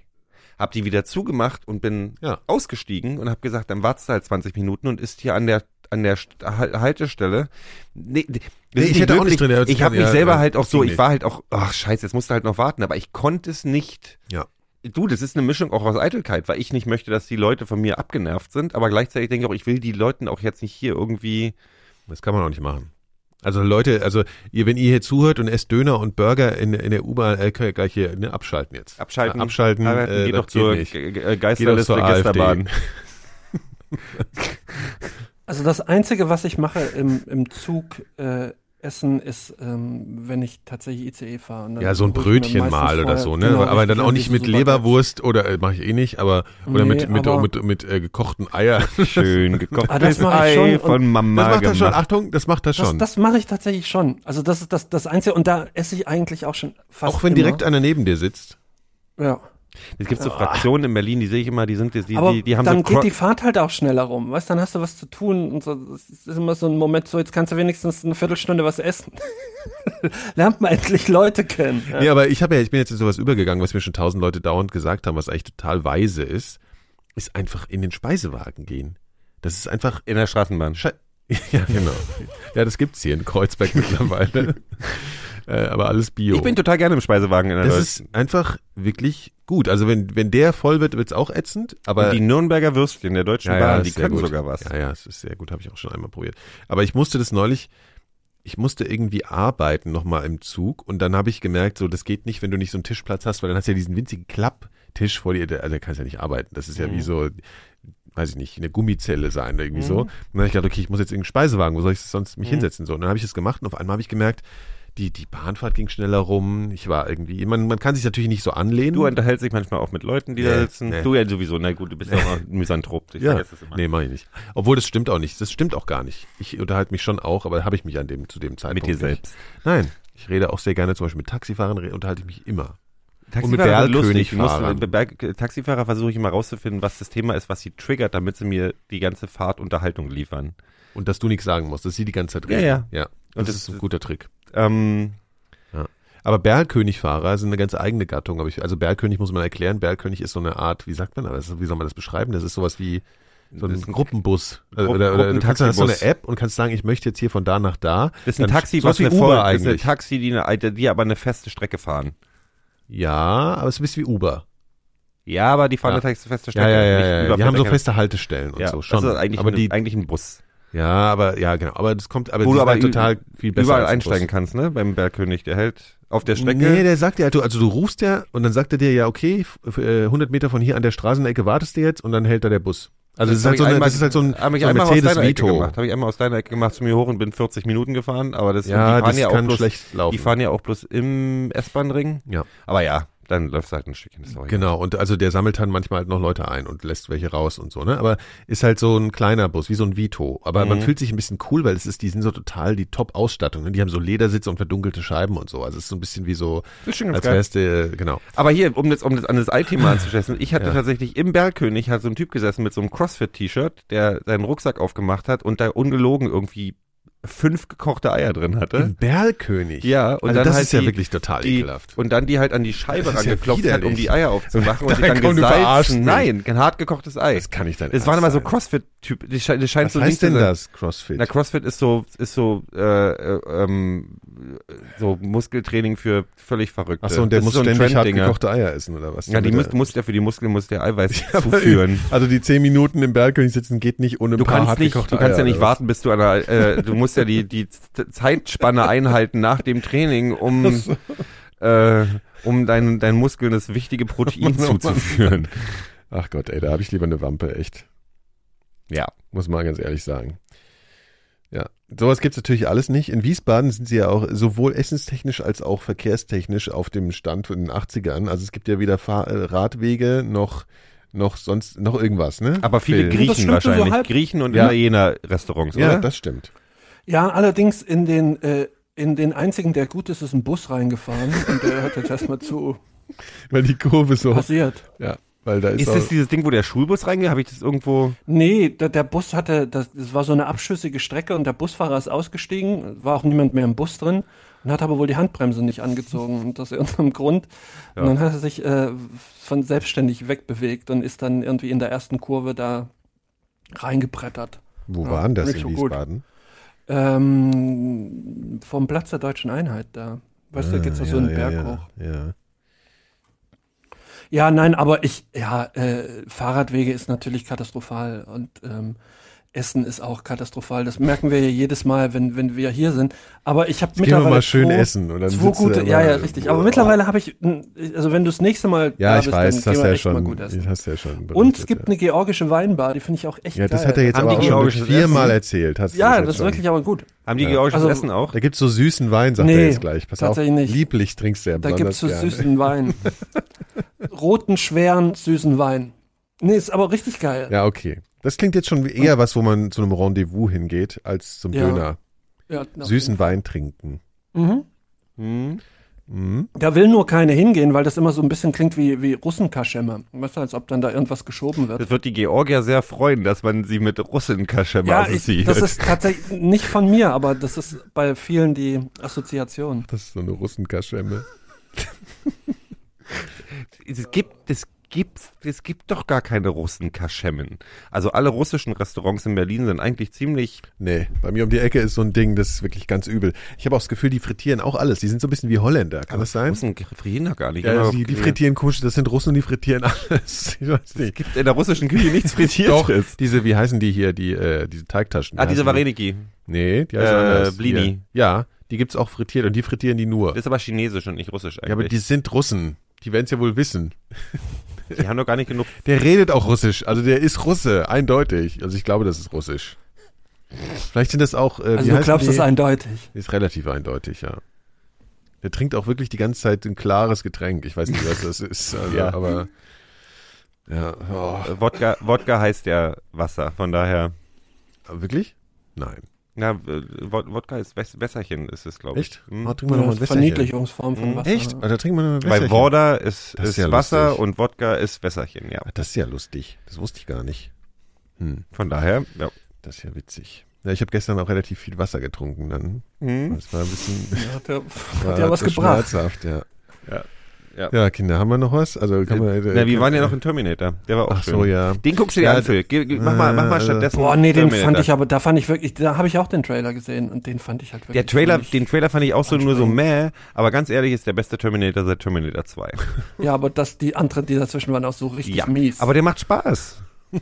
Hab die wieder zugemacht und bin Ja. ausgestiegen und hab gesagt, dann wartest du halt 20 Minuten und ist hier an der an der St- Hal- Haltestelle. Nee, Nee, ich hätte auch nicht drin, Ich habe mich ja, selber ja, halt auch so, ich war halt auch, ach scheiße, jetzt musst du halt noch warten, aber ich konnte es nicht. Ja. Du, das ist eine Mischung auch aus Eitelkeit, weil ich nicht möchte, dass die Leute von mir abgenervt sind, aber gleichzeitig denke ich auch, ich will die Leuten auch jetzt nicht hier irgendwie Das kann man auch nicht machen. Also Leute, also ihr, wenn ihr hier zuhört und esst Döner und Burger in, in der U-Bahn, äh, könnt ihr gleich hier ne, abschalten jetzt. abschalten. Äh, abschalten, arbeiten, äh, geht doch zur nicht. Ge- Ge- Geht doch zur. Geisterbahn. Also das Einzige, was ich mache im, im Zug äh, essen, ist, ähm, wenn ich tatsächlich ICE fahre. Und dann Ja, so ein Brötchen mal oder vorher- so, ne? genau, aber dann auch nicht mit Leberwurst oder äh, mache ich eh nicht, aber oder Nee, mit mit aber- mit, mit äh, gekochten Eiern. Schön gekochtes Ah, das schon Ei von Mama Das macht er schon. Achtung, das macht er Das, schon. das mache ich tatsächlich schon. Also das ist das, das Einzige. Und da esse ich eigentlich auch schon fast auch wenn immer. direkt einer neben dir sitzt. Ja. Es gibt so Fraktionen in Berlin, die sehe ich immer, die sind, die, Aber die, die haben dann so geht Cro- die Fahrt halt auch schneller rum. Weißt, dann hast du was zu tun und so. Das ist immer so ein Moment, so jetzt kannst du wenigstens eine Viertelstunde was essen. Lernt man endlich Leute kennen. Ja. Nee, aber ich habe ja, ich bin jetzt in sowas übergegangen, was mir schon tausend Leute dauernd gesagt haben, was eigentlich total weise ist, ist einfach in den Speisewagen gehen. Das ist einfach in der Straßenbahn. Sche ja, genau. Ja, das gibt's hier in Kreuzberg mittlerweile. äh, aber alles Bio. Ich bin total gerne im Speisewagen in der das Deutschen. ist einfach wirklich gut. Also wenn, wenn der voll wird, wird's auch ätzend, aber Und die Nürnberger Würstchen der Deutschen Bahn, die ist sehr können gut. sogar was. Ja, ja, es ist sehr gut, habe ich auch schon einmal probiert. Aber ich musste das neulich, ich musste irgendwie arbeiten nochmal im Zug und dann habe ich gemerkt, so das geht nicht, wenn du nicht so einen Tischplatz hast, weil dann hast du ja diesen winzigen Klapptisch vor dir, der- also da kannst du ja nicht arbeiten. Das ist ja Mhm. wie so, weiß ich nicht, eine Gummizelle sein oder irgendwie so. Und dann habe ich gedacht, okay, ich muss jetzt irgendeinen Speisewagen, wo soll ich sonst mich Mhm. hinsetzen? So, und dann habe ich es gemacht und auf einmal habe ich gemerkt, die, die Bahnfahrt ging schneller rum. Ich war irgendwie, man, man kann sich natürlich nicht so anlehnen. Du unterhältst dich manchmal auch mit Leuten, die da Nee, sitzen. nee. Du ja sowieso, na gut, du bist ja auch ein Misanthrop. Ich ja, vergesse das immer. nee, mach ich nicht. Obwohl das stimmt auch nicht. Das stimmt auch gar nicht. Ich unterhalte mich schon auch, aber habe ich mich an dem zu dem Zeitpunkt Mit dir nicht. selbst. Nein, ich rede auch sehr gerne zum Beispiel mit Taxifahrern, re- unterhalte ich mich immer. Und mit Taxifahrer lustig. Berg- Taxifahrer versuche ich immer rauszufinden, was das Thema ist, was sie triggert, damit sie mir die ganze Fahrt Unterhaltung liefern. Und dass du nichts sagen musst, dass sie die ganze Zeit Ja, reden. ja. ja. Das, Und das- ist ein guter Trick. Ähm, Aber Bergkönigfahrer sind eine ganz eigene Gattung. Aber ich, also Bergkönig muss man erklären. Bergkönig ist so eine Art, wie sagt man, aber das- wie soll man das beschreiben? Das ist sowas wie so ein ein Gruppenbus. Gru- oder oder du kannst hast so eine. App und kannst sagen, ich möchte jetzt hier von da nach da. das ist ein Dann Taxi, was wie eine Uber Voll- das ist ein eigentlich. Taxi, die, eine, die aber eine feste Strecke fahren. Ja, aber es ist ein bisschen wie Uber. Ja, aber die fahren Ja. eine feste Ja, Strecke. ja, ja, ja. über Die haben so feste Haltestellen und ja, so schon. Das ist eigentlich, aber ein, die, eigentlich ein Bus. Ja, aber ja, genau. Aber das kommt, aber Wo du aber halt total viel besser. Überall einsteigen kannst, ne? Beim Bergkönig. Der hält auf der Strecke. Nee, der sagt ja, du, also du rufst ja und dann sagt er dir ja, okay, f- äh, 100 Meter von hier an der Straßenecke wartest du jetzt und dann hält da der Bus. Also das, ist hab halt so eine, einmal- das ist halt so ein, hab ich so ein einmal aus Mercedes deiner Ecke Vito. gemacht. Habe ich einmal aus deiner Ecke gemacht, zu mir hoch und bin 40 Minuten gefahren, aber das, Ja, die fahren das ja auch bloß, schlecht laufen. Die fahren ja auch bloß im S-Bahn-Ring. Ja. Aber ja, dann läufst du halt ein Stückchen. Egal. Genau, und also der sammelt dann manchmal halt noch Leute ein und lässt welche raus und so, ne? Aber ist halt so ein kleiner Bus, wie so ein Vito. Aber man Mhm. fühlt sich ein bisschen cool, weil es ist, die sind so total die Top-Ausstattung. Ne? Die haben so Ledersitze und verdunkelte Scheiben und so. Also es ist so ein bisschen wie so, als wärst du, genau. Aber hier, um das, um das an das Ei-Thema anzuschließen, ich hatte Ja. tatsächlich im Bergkönig hat so ein Typ gesessen mit so einem Crossfit-T-Shirt, der seinen Rucksack aufgemacht hat und da ungelogen irgendwie fünf gekochte Eier drin hatte. Ein Berlkönig. Ja, und also dann das halt ist ja die- wirklich total Die, ekelhaft. und dann die halt an die Scheibe ist ja rangeklopft hat, um die Eier aufzumachen und dann gesalzen. Nein, kein hart gekochtes Ei. Das kann nicht dein Es waren Ernst immer so sein. Crossfit-Typ. Das scheint, Was so heißt nicht denn sein. das, Crossfit? Na, Crossfit ist so, ist so, äh, äh, ähm, so Muskeltraining für völlig Verrückte. Achso, und der Das muss so ein ständig hart gekochte Eier essen, oder was? Ja, die du musst ja für die Muskeln musst der Eiweiß aber- zuführen. Also die zehn Minuten im Bergkönig sitzen geht nicht ohne ein Du paar kannst hart nicht, gekochte du kannst ja nicht warten, bis du an der, äh, du musst ja die, die Zeitspanne einhalten nach dem Training, um, äh, um deinen, deinen Muskeln das wichtige Protein zuzuführen. Ach Gott, ey, da habe ich lieber eine Wampe, echt. Ja. Muss man ganz ehrlich sagen. Ja, sowas gibt's natürlich alles nicht. In Wiesbaden sind sie ja auch sowohl essenstechnisch als auch verkehrstechnisch auf dem Stand von den 80ern. Also es gibt ja weder Fahr äh, Radwege noch noch sonst noch irgendwas, ne? Aber viele Griechen so wahrscheinlich. halb. Griechen und Ja. Italiener-Restaurants, Ja, oder? das stimmt. Ja, allerdings in den, äh, in den einzigen, der gut ist, ist ein Bus reingefahren und der hat jetzt erstmal zu Weil die Kurve so, passiert. ja, weil da ist, ist das dieses Ding, wo der Schulbus reingeht? Habe ich das irgendwo? Nee, der, der Bus hatte, das, das war so eine abschüssige Strecke und der Busfahrer ist ausgestiegen, war auch niemand mehr im Bus drin und hat aber wohl die Handbremse nicht angezogen und aus irgendeinem Grund. Ja. Und dann hat er sich äh, von selbstständig wegbewegt und ist dann irgendwie in der ersten Kurve da reingebrettert. wo Ja, war denn das in so gut. Ähm, vom Platz der Deutschen Einheit da. Weißt du, da geht's da so einen Berg ja, hoch. Ja. Ja, nein, aber ich, ja, äh, Fahrradwege ist natürlich katastrophal und ähm, Essen ist auch katastrophal. Das merken wir ja jedes Mal, wenn, wenn wir hier sind. Aber ich habe gehen wir mittlerweile mal schön zwei, essen und dann zwei gute, ja, ja, richtig. Aber Boah. mittlerweile habe ich, also wenn du das nächste Mal Ja, da ich bist, weiß, dann das hast ja mal schon, gut essen. das hast du ja schon Und es berichtet, gibt ja. eine georgische Weinbar, die finde ich auch echt Ja, das geil. hat er jetzt Haben aber die auch schon viermal Essen? erzählt. Hast Ja, jetzt das ist wirklich aber gut. Haben die Ja. georgisches Also- Essen auch? Da gibt's so süßen Wein, sagt Nee, er jetzt gleich. Pass auf, tatsächlich nicht. lieblich trinkst du ja Da besonders gibt's so gerne. süßen Wein. Roten, schweren, süßen Wein. Nee, ist aber richtig geil. Ja, okay. Das klingt jetzt schon eher was, wo man zu einem Rendezvous hingeht, als zum Ja. Döner. Ja, Süßen Wein trinken. Mhm. Hm? Mhm. Da will nur keine hingehen, weil das immer so ein bisschen klingt wie, wie Russenkaschemme. Weißt du, als ob dann da irgendwas geschoben wird. Das wird die Georgier sehr freuen, dass man sie mit Russenkaschemme Ja, ich, assoziiert. das ist tatsächlich nicht von mir, aber das ist bei vielen die Assoziation. Das ist so eine Russenkaschemme. es gibt, es gibt, es gibt doch gar keine Russenkaschemmen. Also alle russischen Restaurants in Berlin sind eigentlich ziemlich, Nee, bei mir um die Ecke ist so ein Ding, das ist wirklich ganz übel. Ich habe auch das Gefühl, die frittieren auch alles. Die sind so ein bisschen wie Holländer. Kann das sein? Russen frittieren doch gar nicht. Ja, die, die frittieren komisch, das sind Russen, die frittieren alles. Ich weiß Es nicht. gibt in der russischen Küche nichts Frittiertes. Doch, diese, wie heißen die hier, die, äh, diese Teigtaschen? Ah, Wie diese heißen die? Vareniki. Nee, die heißen Äh, anders. Blini. Hier. Ja, die gibt's auch frittiert und die frittieren die nur. Das ist aber chinesisch und nicht russisch eigentlich. Ja, aber die sind Russen. Die werden's ja wohl wissen. die haben doch gar nicht genug. Der redet auch Russisch. Also der ist Russe, eindeutig. Also ich glaube, das ist Russisch. Vielleicht sind das auch. Äh, Also wie du glaubst die? das eindeutig. Ist relativ eindeutig, ja. Der trinkt auch wirklich die ganze Zeit ein klares Getränk. Ich weiß nicht, was das ist, also, Ja. aber ja, oh, Wodka, Wodka heißt ja Wasser, von daher. wirklich? Nein. Na, äh, Wod- Wodka ist Wäs Wässerchen, ist es, glaube ich. Echt? Hm. Oh, trink mal noch mal ein Wässerchen. Verniedlichungsform von Mhm. Wasser. Echt? Ah, da trinken wir noch ein Bei Wässerchen. Worda ist, ist ist, ja Wasser lustig. und Wodka ist Wässerchen, ja. Ah, Das ist ja lustig. Das wusste ich gar nicht. Hm, Von daher, ja. das ist ja witzig. Ja, ich habe gestern auch relativ viel Wasser getrunken dann. Hm. Das war ein bisschen Ja, Hat ja, hat ja was gebracht. Ja. Ja. Ja. Ja, Kinder, haben wir noch was? Also kann man. Na, wir waren ja noch in Terminator. Der war auch Ach schön. so, ja. Den guckst du dir Ja, an, Phil. Mach mal, mach mal äh, stattdessen. Boah, nee, den Terminator. fand ich aber, da fand ich wirklich, da habe ich auch den Trailer gesehen und den fand ich halt wirklich. Der Trailer, den Trailer fand ich auch so nur so meh, aber ganz ehrlich ist der beste Terminator seit Terminator 2. Ja, aber das, die anderen, die dazwischen waren auch so richtig ja, mies. aber der macht Spaß.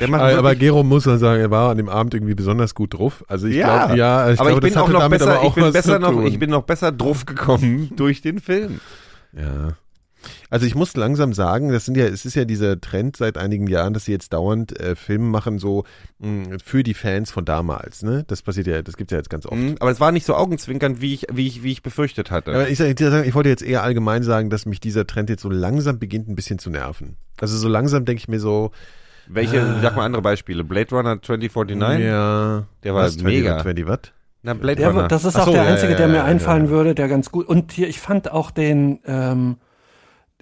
Der macht Aber, aber wirklich- Gero muss man sagen, er war an dem Abend irgendwie besonders gut drauf. Also ich Ja, glaube, ja, ich aber glaube, ich bin das auch noch besser, aber auch ich bin besser noch, ich bin noch besser drauf gekommen durch den Film. Ja. Also ich muss langsam sagen, das sind ja, es ist ja dieser Trend seit einigen Jahren, dass sie jetzt dauernd äh, Filme machen, so mh, für die Fans von damals, ne? Das passiert ja, das gibt's ja jetzt ganz oft. Mhm, Aber es war nicht so augenzwinkernd, wie ich, wie ich, wie ich befürchtet hatte. Aber ich, ich, ich wollte jetzt eher allgemein sagen, dass mich dieser Trend jetzt so langsam beginnt, ein bisschen zu nerven. Also so langsam denke ich mir so, Welche, sag mal andere Beispiele. Blade Runner 2049? ja, Der war was, mega. 20, 20 was? Na, Blade Der, Runner. das ist Ach auch so, der ja, einzige, ja, der ja, mir ja, einfallen würde, der ganz gut. Und hier, ich fand auch den, ähm,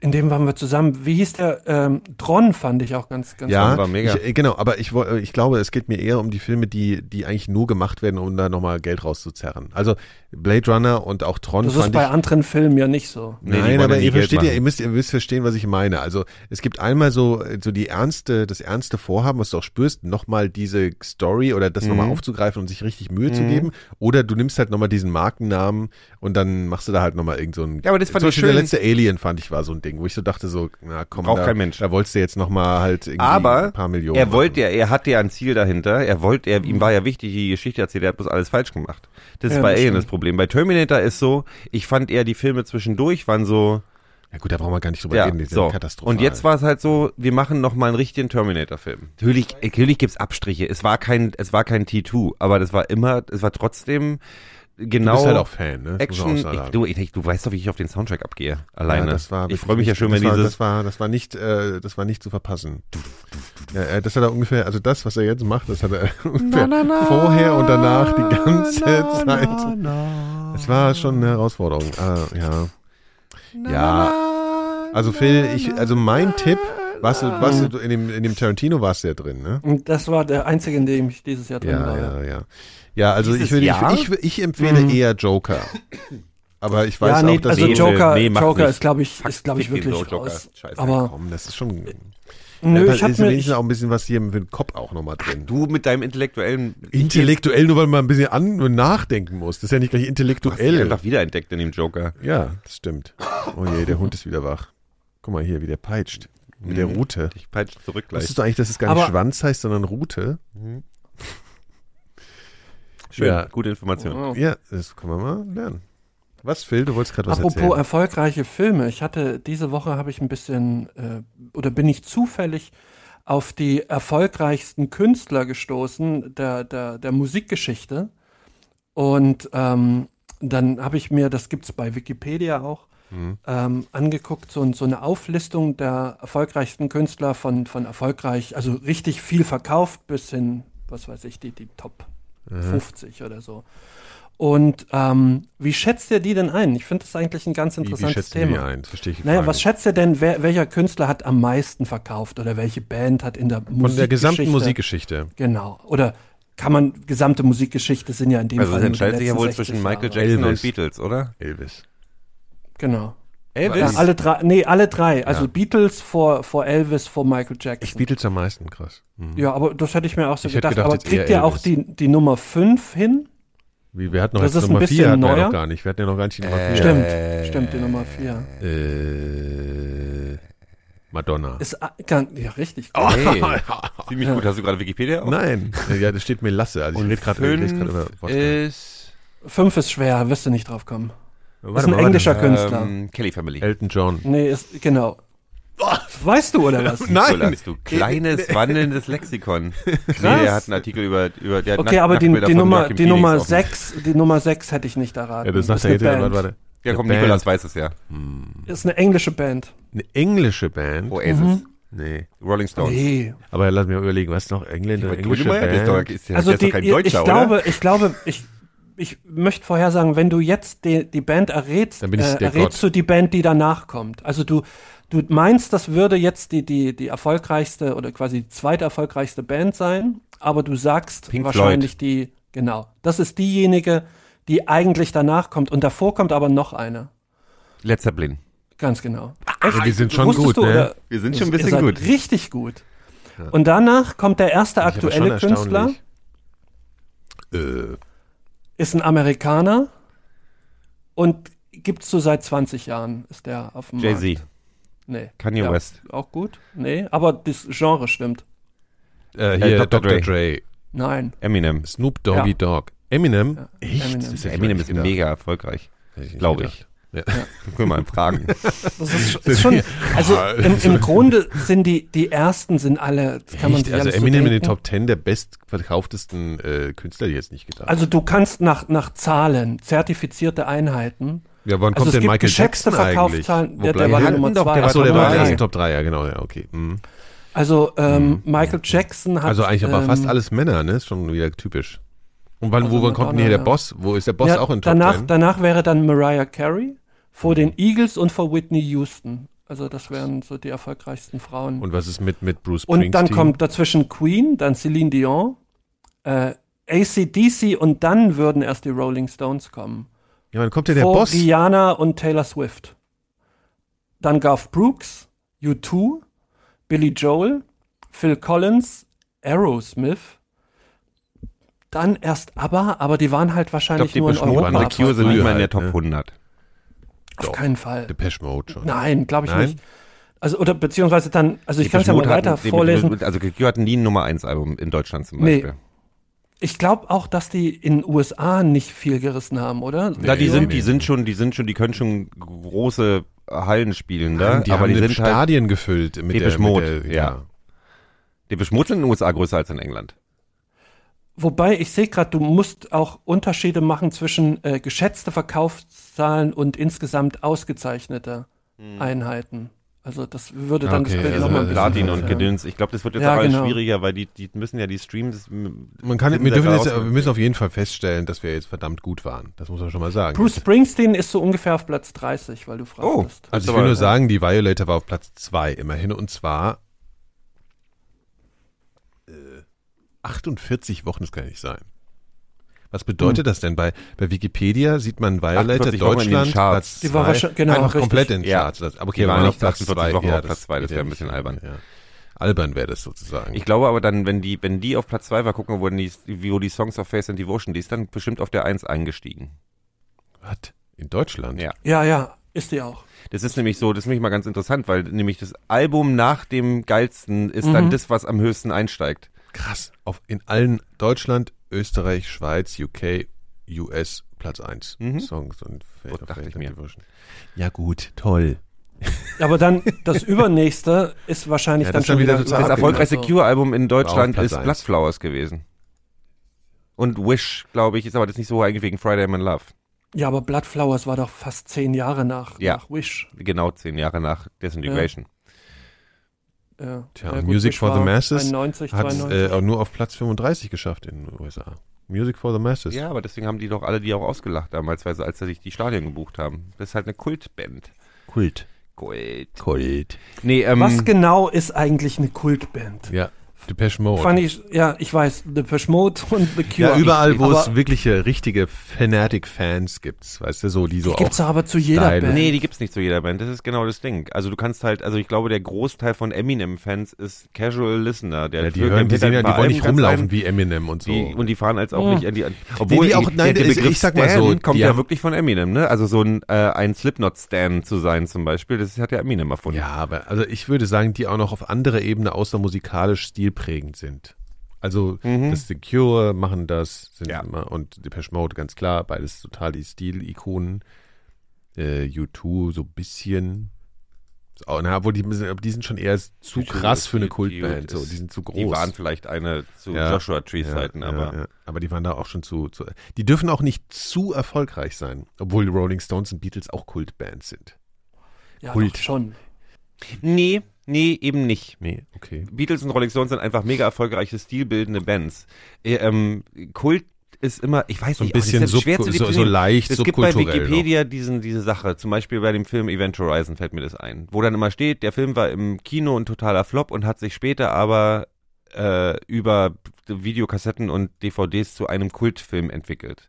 in dem waren wir zusammen. Wie hieß der? Ähm, Tron fand ich auch ganz, ganz Ja, war mega. Ich, äh, genau, aber ich, wo- ich glaube, es geht mir eher um die Filme, die, die eigentlich nur gemacht werden, um da nochmal Geld rauszuzerren. Also Blade Runner und auch Tron Das ist bei ich. anderen Filmen ja nicht so. Nee, Nein, aber ihr versteht ja, ihr müsst, ihr müsst verstehen, was ich meine. Also es gibt einmal so, so die ernste, das ernste Vorhaben, was du auch spürst, nochmal diese Story oder das Mhm. nochmal aufzugreifen und sich richtig Mühe zu geben. Oder du nimmst halt nochmal diesen Markennamen und dann machst du da halt nochmal irgend so ein. Ja, aber das fand zum ich Beispiel der schön. letzte Alien fand ich war so ein Ding, wo ich so dachte so, na komm, Braucht da, kein Mensch. da wolltest du jetzt nochmal halt irgendwie Aber ein paar Millionen. er wollte ja, er hatte ja ein Ziel dahinter. Er wollte, er, ihm war ja wichtig, die Geschichte erzählt. Er hat bloß alles falsch gemacht. Das ist Ja, bei das Alien das Problem. Bei Terminator ist so, ich fand eher die Filme zwischendurch waren so, Ja gut, da brauchen wir gar nicht drüber ja, reden, die sind so. katastrophal. Und jetzt war es halt so, wir machen noch mal einen richtigen Terminator-Film. Natürlich, natürlich gibt's Abstriche. Es war kein, es war kein T2, aber das war immer, es war trotzdem genau. Du bist halt auch Fan, ne? Das Action, ich, du, ich, du weißt doch, wie ich auf den Soundtrack abgehe. Alleine. Ja, das war ich freue mich ja schon, wenn war, dieses. Das war, das war nicht, äh, das war nicht zu verpassen. Ja, äh, das hat er ungefähr, also das, was er jetzt macht, das hat er ungefähr vorher und danach die ganze Zeit. Es war schon eine Herausforderung. Äh, ja. Ja. Also Phil, ich, also mein Tipp, warst du, warst du in dem, in dem Tarantino warst du ja drin, ne? Und das war der einzige, in dem ich dieses Jahr drin Ja, war. ja, ja. Ja, also Dieses ich würde, ich, ich, ich empfehle eher Joker. Aber ich weiß ja, nee, auch, dass also Nee, Joker, nee, Joker nicht. ist, glaube ich, ist, glaube ich, wirklich Joker. raus. Scheiße. Aber komm, das ist schon. nö, da ich habe ist mir, wenigstens ich, auch ein bisschen was hier den Kopf auch nochmal drin. Du mit deinem intellektuellen. Intellektuell, nur weil man ein bisschen an und nachdenken muss. Das ist ja nicht gleich Du intellektuell. einfach wiederentdeckt in dem Joker. Ja, das stimmt. Oh je, der Hund ist wieder wach. Guck mal hier, wie der peitscht. Mit der Rute. Ich peitsche zurück gleich. Wusstest du eigentlich, dass es gar nicht Aber- Schwanz heißt, sondern Rute? Schön, Ja. gute Information. Oh. Ja, das können wir mal lernen. Was, Phil? Du wolltest gerade was Apropos erzählen. erfolgreiche Filme. Ich hatte diese Woche habe ich ein bisschen äh, oder bin ich zufällig auf die erfolgreichsten Künstler gestoßen der, der, der Musikgeschichte. Und ähm, dann habe ich mir, das gibt's bei Wikipedia auch, ähm, angeguckt, so, so eine Auflistung der erfolgreichsten Künstler von, von erfolgreich, also richtig viel verkauft bis hin, was weiß ich, die, die Top 50 oder so. Und ähm, wie schätzt ihr die denn ein? Ich finde das eigentlich ein ganz Wie, wie interessantes schätzt du die Thema. ein? Das verstehe ich die Naja, Frage was schätzt ihr denn, wer, welcher Künstler hat am meisten verkauft oder welche Band hat in der Musikgeschichte? Von der gesamten Musikgeschichte. Genau. Oder kann man, gesamte Musikgeschichte sind ja in dem Also Fall nur die entscheidet sich ja wohl 60 zwischen Michael. Jackson Elvis. und Beatles, oder? Elvis. Genau. Elvis? Ja, alle drei, nee, alle drei. Also Ja. Beatles vor, vor Elvis, vor Michael Ich Jackson. Beatles am meisten, krass. Mhm. Ja, aber das hätte ich mir auch so Ich gedacht. gedacht, aber kriegt ihr auch die, die Nummer 5 hin? Wie, wir hatten noch Das jetzt ist ein Nummer bisschen 4 hatten wir neuer. noch gar nicht. Wir hatten ja noch gar nicht die Nummer 4. Stimmt, stimmt, die Nummer 4. Äh, Madonna. Ist ah, ja richtig. Oh. Hey, ziemlich gut. Hast du gerade Wikipedia auf? Nein, ja, das steht mir Lasse. Also ich rede gerade ich lese gerade über Fünf ist schwer, wirst du nicht drauf kommen. Warte ist ein mal, warte englischer mal. Künstler. ähm, Kelly Family. Elton John. Nee, ist, genau. Weißt du, oder was? Nein. Nicolas, du kleines, wandelndes Lexikon. Nee, der hat einen Artikel über, über der hat Okay, Nack- aber die, die Nummer, die Nummer auf dem- 6, die Nummer 6 hätte ich nicht erraten. Ja, das sagt ist er eine jetzt. Warte, Band. warte. Ja, komm, Nikolas weiß es ja. Ist eine englische Band. Eine englische Band? Oasis. Nee. Rolling Stones. Nee. Aber lass mich mal überlegen, was noch? Engländer, englische Grönemeyer, der ist doch, Band? ist ja, Also der ist die, doch kein ich Deutscher, glaube, oder? ich glaube, ich, ich möchte vorhersagen, wenn du jetzt die, die Band errätst, äh, errätst Gott. du die Band, die danach kommt. Also du, du meinst, das würde jetzt die, die, die erfolgreichste oder quasi die zweite erfolgreichste Band sein, aber du sagst Pink wahrscheinlich die, genau, das ist diejenige, die eigentlich danach kommt und davor kommt aber noch eine. Led Zeppelin. Ganz genau. Also wir sind schon gut, du, ne? oder? Wir sind schon ein bisschen gut. Richtig gut. Und danach kommt der erste aktuelle Künstler. Äh, ist ein Amerikaner und gibt's so seit 20 Jahren, ist der auf dem Markt. Jay-Z. Nee. Kanye Ja, West. Auch gut? Nee, aber das Genre stimmt. äh, hier Dr. Dr. Dre. Dre. Nein. Eminem. Snoop Doggy Ja. Dogg. Eminem? Ja, Echt? Eminem. Ich Eminem ist mega erfolgreich. Glaube gedacht. Ja. Können wir mal fragen. Das ist, ist schon, also im, im Grunde sind die, die ersten sind alle, das kann man Echt? sich Also alles so Eminem in den. Top 10 der bestverkauftesten äh, Künstler, die jetzt nicht gedacht. Also du kannst nach, nach Zahlen, zertifizierte Einheiten, ja, wann also kommt denn Michael Jackson eigentlich? Wo Der, der war die Nummer doch, der war Achso, der Top war in Top 3, ja genau, ja, okay. Mhm. Also ähm, Michael Jackson hat. Also eigentlich aber ähm, fast alles Männer, ne? Ist schon wieder typisch. Und wann, Also wo wann kommt denn hier der ja. Boss? Wo ist der Boss ja, auch in Top danach, 10? danach wäre dann Mariah Carey vor den Eagles und vor Whitney Houston. Also das wären so die erfolgreichsten Frauen. Und was ist mit, mit Bruce Und dann Springsteen? kommt dazwischen Queen, dann Celine Dion, äh, ACDC und dann würden erst die Rolling Stones kommen. Ja, wann kommt denn der Vor Boss? Rihanna und Taylor Swift. Dann Garth Brooks, U2, Billy Joel, Phil Collins, Aerosmith. Dann erst ABBA, aber die waren halt Ich wahrscheinlich glaube, die nur in Europa. Cure sind früher nicht mal in der Top ne? 100. Auf Doch. keinen Fall. Depeche Mode schon. Nein, glaube ich Nein? nicht. Also, oder beziehungsweise dann, also ich Die kann es ja mal weiter hatten- die- vorlesen. Also The Cure hatten nie ein Nummer 1 Album in Deutschland zum Nee. Beispiel. Ich glaube auch, dass die in den USA nicht viel gerissen haben, oder? Na, die Nee, sind, nee. die sind schon, die sind schon, die können schon große Hallen spielen, da, die aber haben die die sind halt, Stadien gefüllt mit Depeche der, Mode, mit der ja. die Beschmut sind in den USA größer als in England. Wobei, ich sehe gerade, du musst auch Unterschiede machen zwischen äh, geschätzte Verkaufszahlen und insgesamt ausgezeichnete Einheiten. Also das würde dann Okay, das Bild also noch mal ein bisschen Platin und. Gedöns. Ich glaube, das wird jetzt Ja, auch alles genau. schwieriger, weil die, die müssen ja die Streams. Man kann, wir dürfen jetzt, wir müssen auf jeden Fall feststellen, dass wir jetzt verdammt gut waren. Das muss man schon mal sagen. Bruce Springsteen ist so ungefähr auf Platz 30, weil du Oh. fragst. also ich aber- will nur sagen, die Violator war auf Platz zwei immerhin und zwar äh, 48 Wochen, das kann ja nicht sein. Was bedeutet das denn? Bei, bei Wikipedia sieht man Violator 48 Wochen in den Deutschland Charts. Platz Die war zwei. wahrscheinlich- genau, Einfach richtig. komplett in den Ja. Charts. Das- Aber okay, Die waren nicht 48 Wochen ja, auf Platz zwei, das wäre ein bisschen albern. Ja. Albern wäre das sozusagen. Ich glaube aber dann, wenn die, wenn die auf Platz 2 war, gucken wir, wo die, wo die Songs of Faith and Devotion, die ist dann bestimmt auf der 1 eingestiegen. Was? In Deutschland? Ja. Ja, ja, ist die auch. Das ist nämlich so, das ist nämlich mal ganz interessant, weil nämlich das Album nach dem geilsten ist dann das, was am höchsten einsteigt. Krass. Auf, in allen Deutschland, Österreich, Schweiz, UK, US Platz 1 Mhm. Songs und Fate So dachte ich mir. Ja gut, toll. Aber dann das übernächste ist wahrscheinlich Ja, dann schon wieder wieder Das erfolgreichste Cure-Album in Deutschland ist eins. Bloodflowers gewesen. Und Wish, glaube ich, ist aber das nicht so eigentlich wegen Friday I'm in Love. Ja, aber Bloodflowers war doch fast zehn Jahre nach, Ja. nach Wish. Genau zehn Jahre nach Disintegration. Ja. Tja, ja, Music for the Masses 91, Hat 92. äh, nur auf Platz 35 geschafft in den USA. Music for the Masses. Ja, aber deswegen haben die doch alle die auch ausgelacht damals, weil sie, als sie sich die Stadien gebucht haben. Das ist halt eine Kultband. Kult. Kult. Kult. Nee, ähm, Was genau ist eigentlich eine Kultband? Ja, Depeche Mode. Fand ich, ja, ich weiß, The Mode und The Cure. ja, überall, wo es wirkliche, richtige Fanatic-Fans gibt, weißt du, so, die so die gibt's auch doch aber zu jeder Style. Band. Nee, die gibt's nicht zu jeder Band. Das ist genau das Ding. Also du kannst halt, also ich glaube, der Großteil von Eminem-Fans ist Casual Listener. Der ja, die hören, die sehen ja, die wollen nicht rumlaufen wie Eminem und so. Die, und die fahren als auch Ja. nicht an die, obwohl die auch- die, nein, der, der ich- ich Begriff sag mal Stan so, kommt ja haben- wirklich von Eminem, ne? Also so ein, äh, ein Slipknot-Stan zu sein zum Beispiel, das hat ja Eminem erfunden. Ja, aber also ich würde sagen, die auch noch auf andere Ebene außer musikalisch stilprägend sind. Also das The Cure machen das sind Ja. immer, und Depeche Mode ganz klar, beides total die Stilikonen. Äh, U2 so ein bisschen. Auch- Na, obwohl die, die sind schon eher zu krass für eine Kultband. So, die sind zu groß. Die waren vielleicht eine zu Ja. Joshua Tree-Zeiten, ja, aber Ja, ja. Aber die waren da auch schon zu, zu. Die dürfen auch nicht zu erfolgreich sein, obwohl die Rolling Stones und Beatles auch Kultbands sind. ja, Kult. doch schon. nee, nee, eben nicht. Nee, okay. Beatles und Rolling Stones sind einfach mega erfolgreiche, stilbildende Bands. Äh, ähm, Kult ist immer, ich weiß So ein nicht, bisschen sub, zu so, so definieren. leicht Es gibt bei. Wikipedia diesen, diese Sache, zum Beispiel bei dem Film Event Horizon fällt mir das ein, wo dann immer steht, der Film war im Kino ein totaler Flop und hat sich später aber äh, über Videokassetten und DVDs zu einem Kultfilm entwickelt.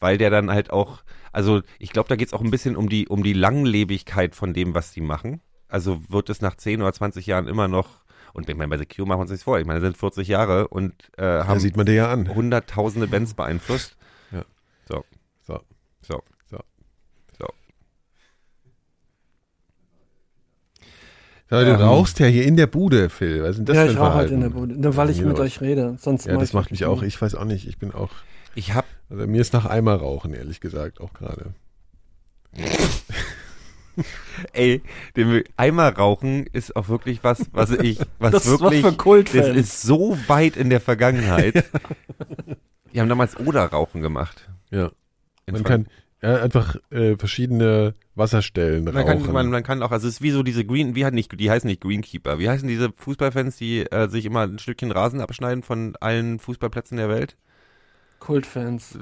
Weil der dann halt auch, also ich glaube, da geht es auch ein bisschen um die, um die Langlebigkeit von dem, was die machen. Also wird es nach 10 oder 20 Jahren immer noch, und ich meine, bei The Cure machen wir uns nichts vor, ich meine, das sind 40 Jahre und äh, haben sieht man dir ja an. hunderttausende Bands beeinflusst. Ja. So, So. so, So. so. Ja, du Ähm. rauchst ja hier in der Bude, Phil. Was ist denn das ja, ich rauche halt in der Bude. Nur weil ich Ja, mit ja. euch rede. Sonst Ja, das macht mich auch. Ich weiß auch nicht. Ich bin auch. Ich hab, Also mir ist nach Eimer rauchen, ehrlich gesagt, auch gerade. ey, den Eimer rauchen ist auch wirklich was, was ich, was Das ist was wirklich, für Kultfans. das ist so weit in der Vergangenheit. Die haben damals Oder-Rauchen gemacht. Ja. In Man Frank- kann ja, einfach äh, verschiedene Wasserstellen Man rauchen. kann, man, man kann auch, also es ist wie so diese Green, wie hat nicht, die heißen nicht Greenkeeper. Wie heißen diese Fußballfans, die äh, sich immer ein Stückchen Rasen abschneiden von allen Fußballplätzen der Welt? Kultfans.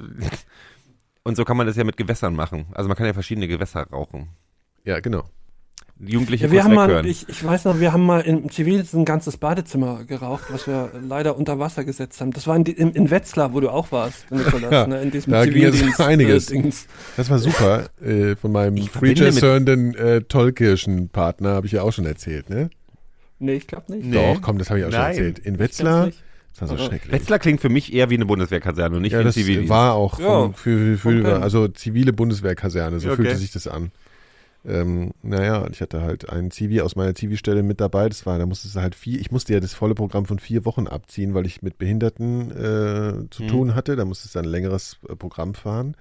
Und so kann man das ja mit Gewässern machen. Also man kann ja verschiedene Gewässer rauchen. Ja, genau. Jugendliche Ja, wir haben mal, ich, ich weiß noch, wir haben mal im Zivildienst ein ganzes Badezimmer geraucht, was wir leider unter Wasser gesetzt haben. Das war in, in, in Wetzlar, wo du auch warst, Nikolas, Ja, ne, in diesem da ging Zivildienst. einiges. Äh, Dings. Das war super. Äh, von meinem Ich Free verbinde Jazz mit- hörenden äh, Tollkirschen-Partner habe ich ja auch schon erzählt, ne? Nee, ich glaube nicht. Nee. Doch, komm, das habe ich auch schon Nein. erzählt. In Wetzlar, das war so Aber- schrecklich. Wetzlar klingt für mich eher wie eine Bundeswehrkaserne und nicht ja, wie ein das Zivildienst. war auch Ja, für, für, für, okay. also zivile Bundeswehrkaserne, so Okay. fühlte sich das an. Ähm, naja, ich hatte halt einen Zivi aus meiner Zivi-Stelle mit dabei. Das war, da musstest du halt vier, ich musste ja das volle Programm von vier Wochen abziehen, weil ich mit Behinderten äh, zu Mhm. tun hatte. Da musstest du ein längeres äh, Programm fahren.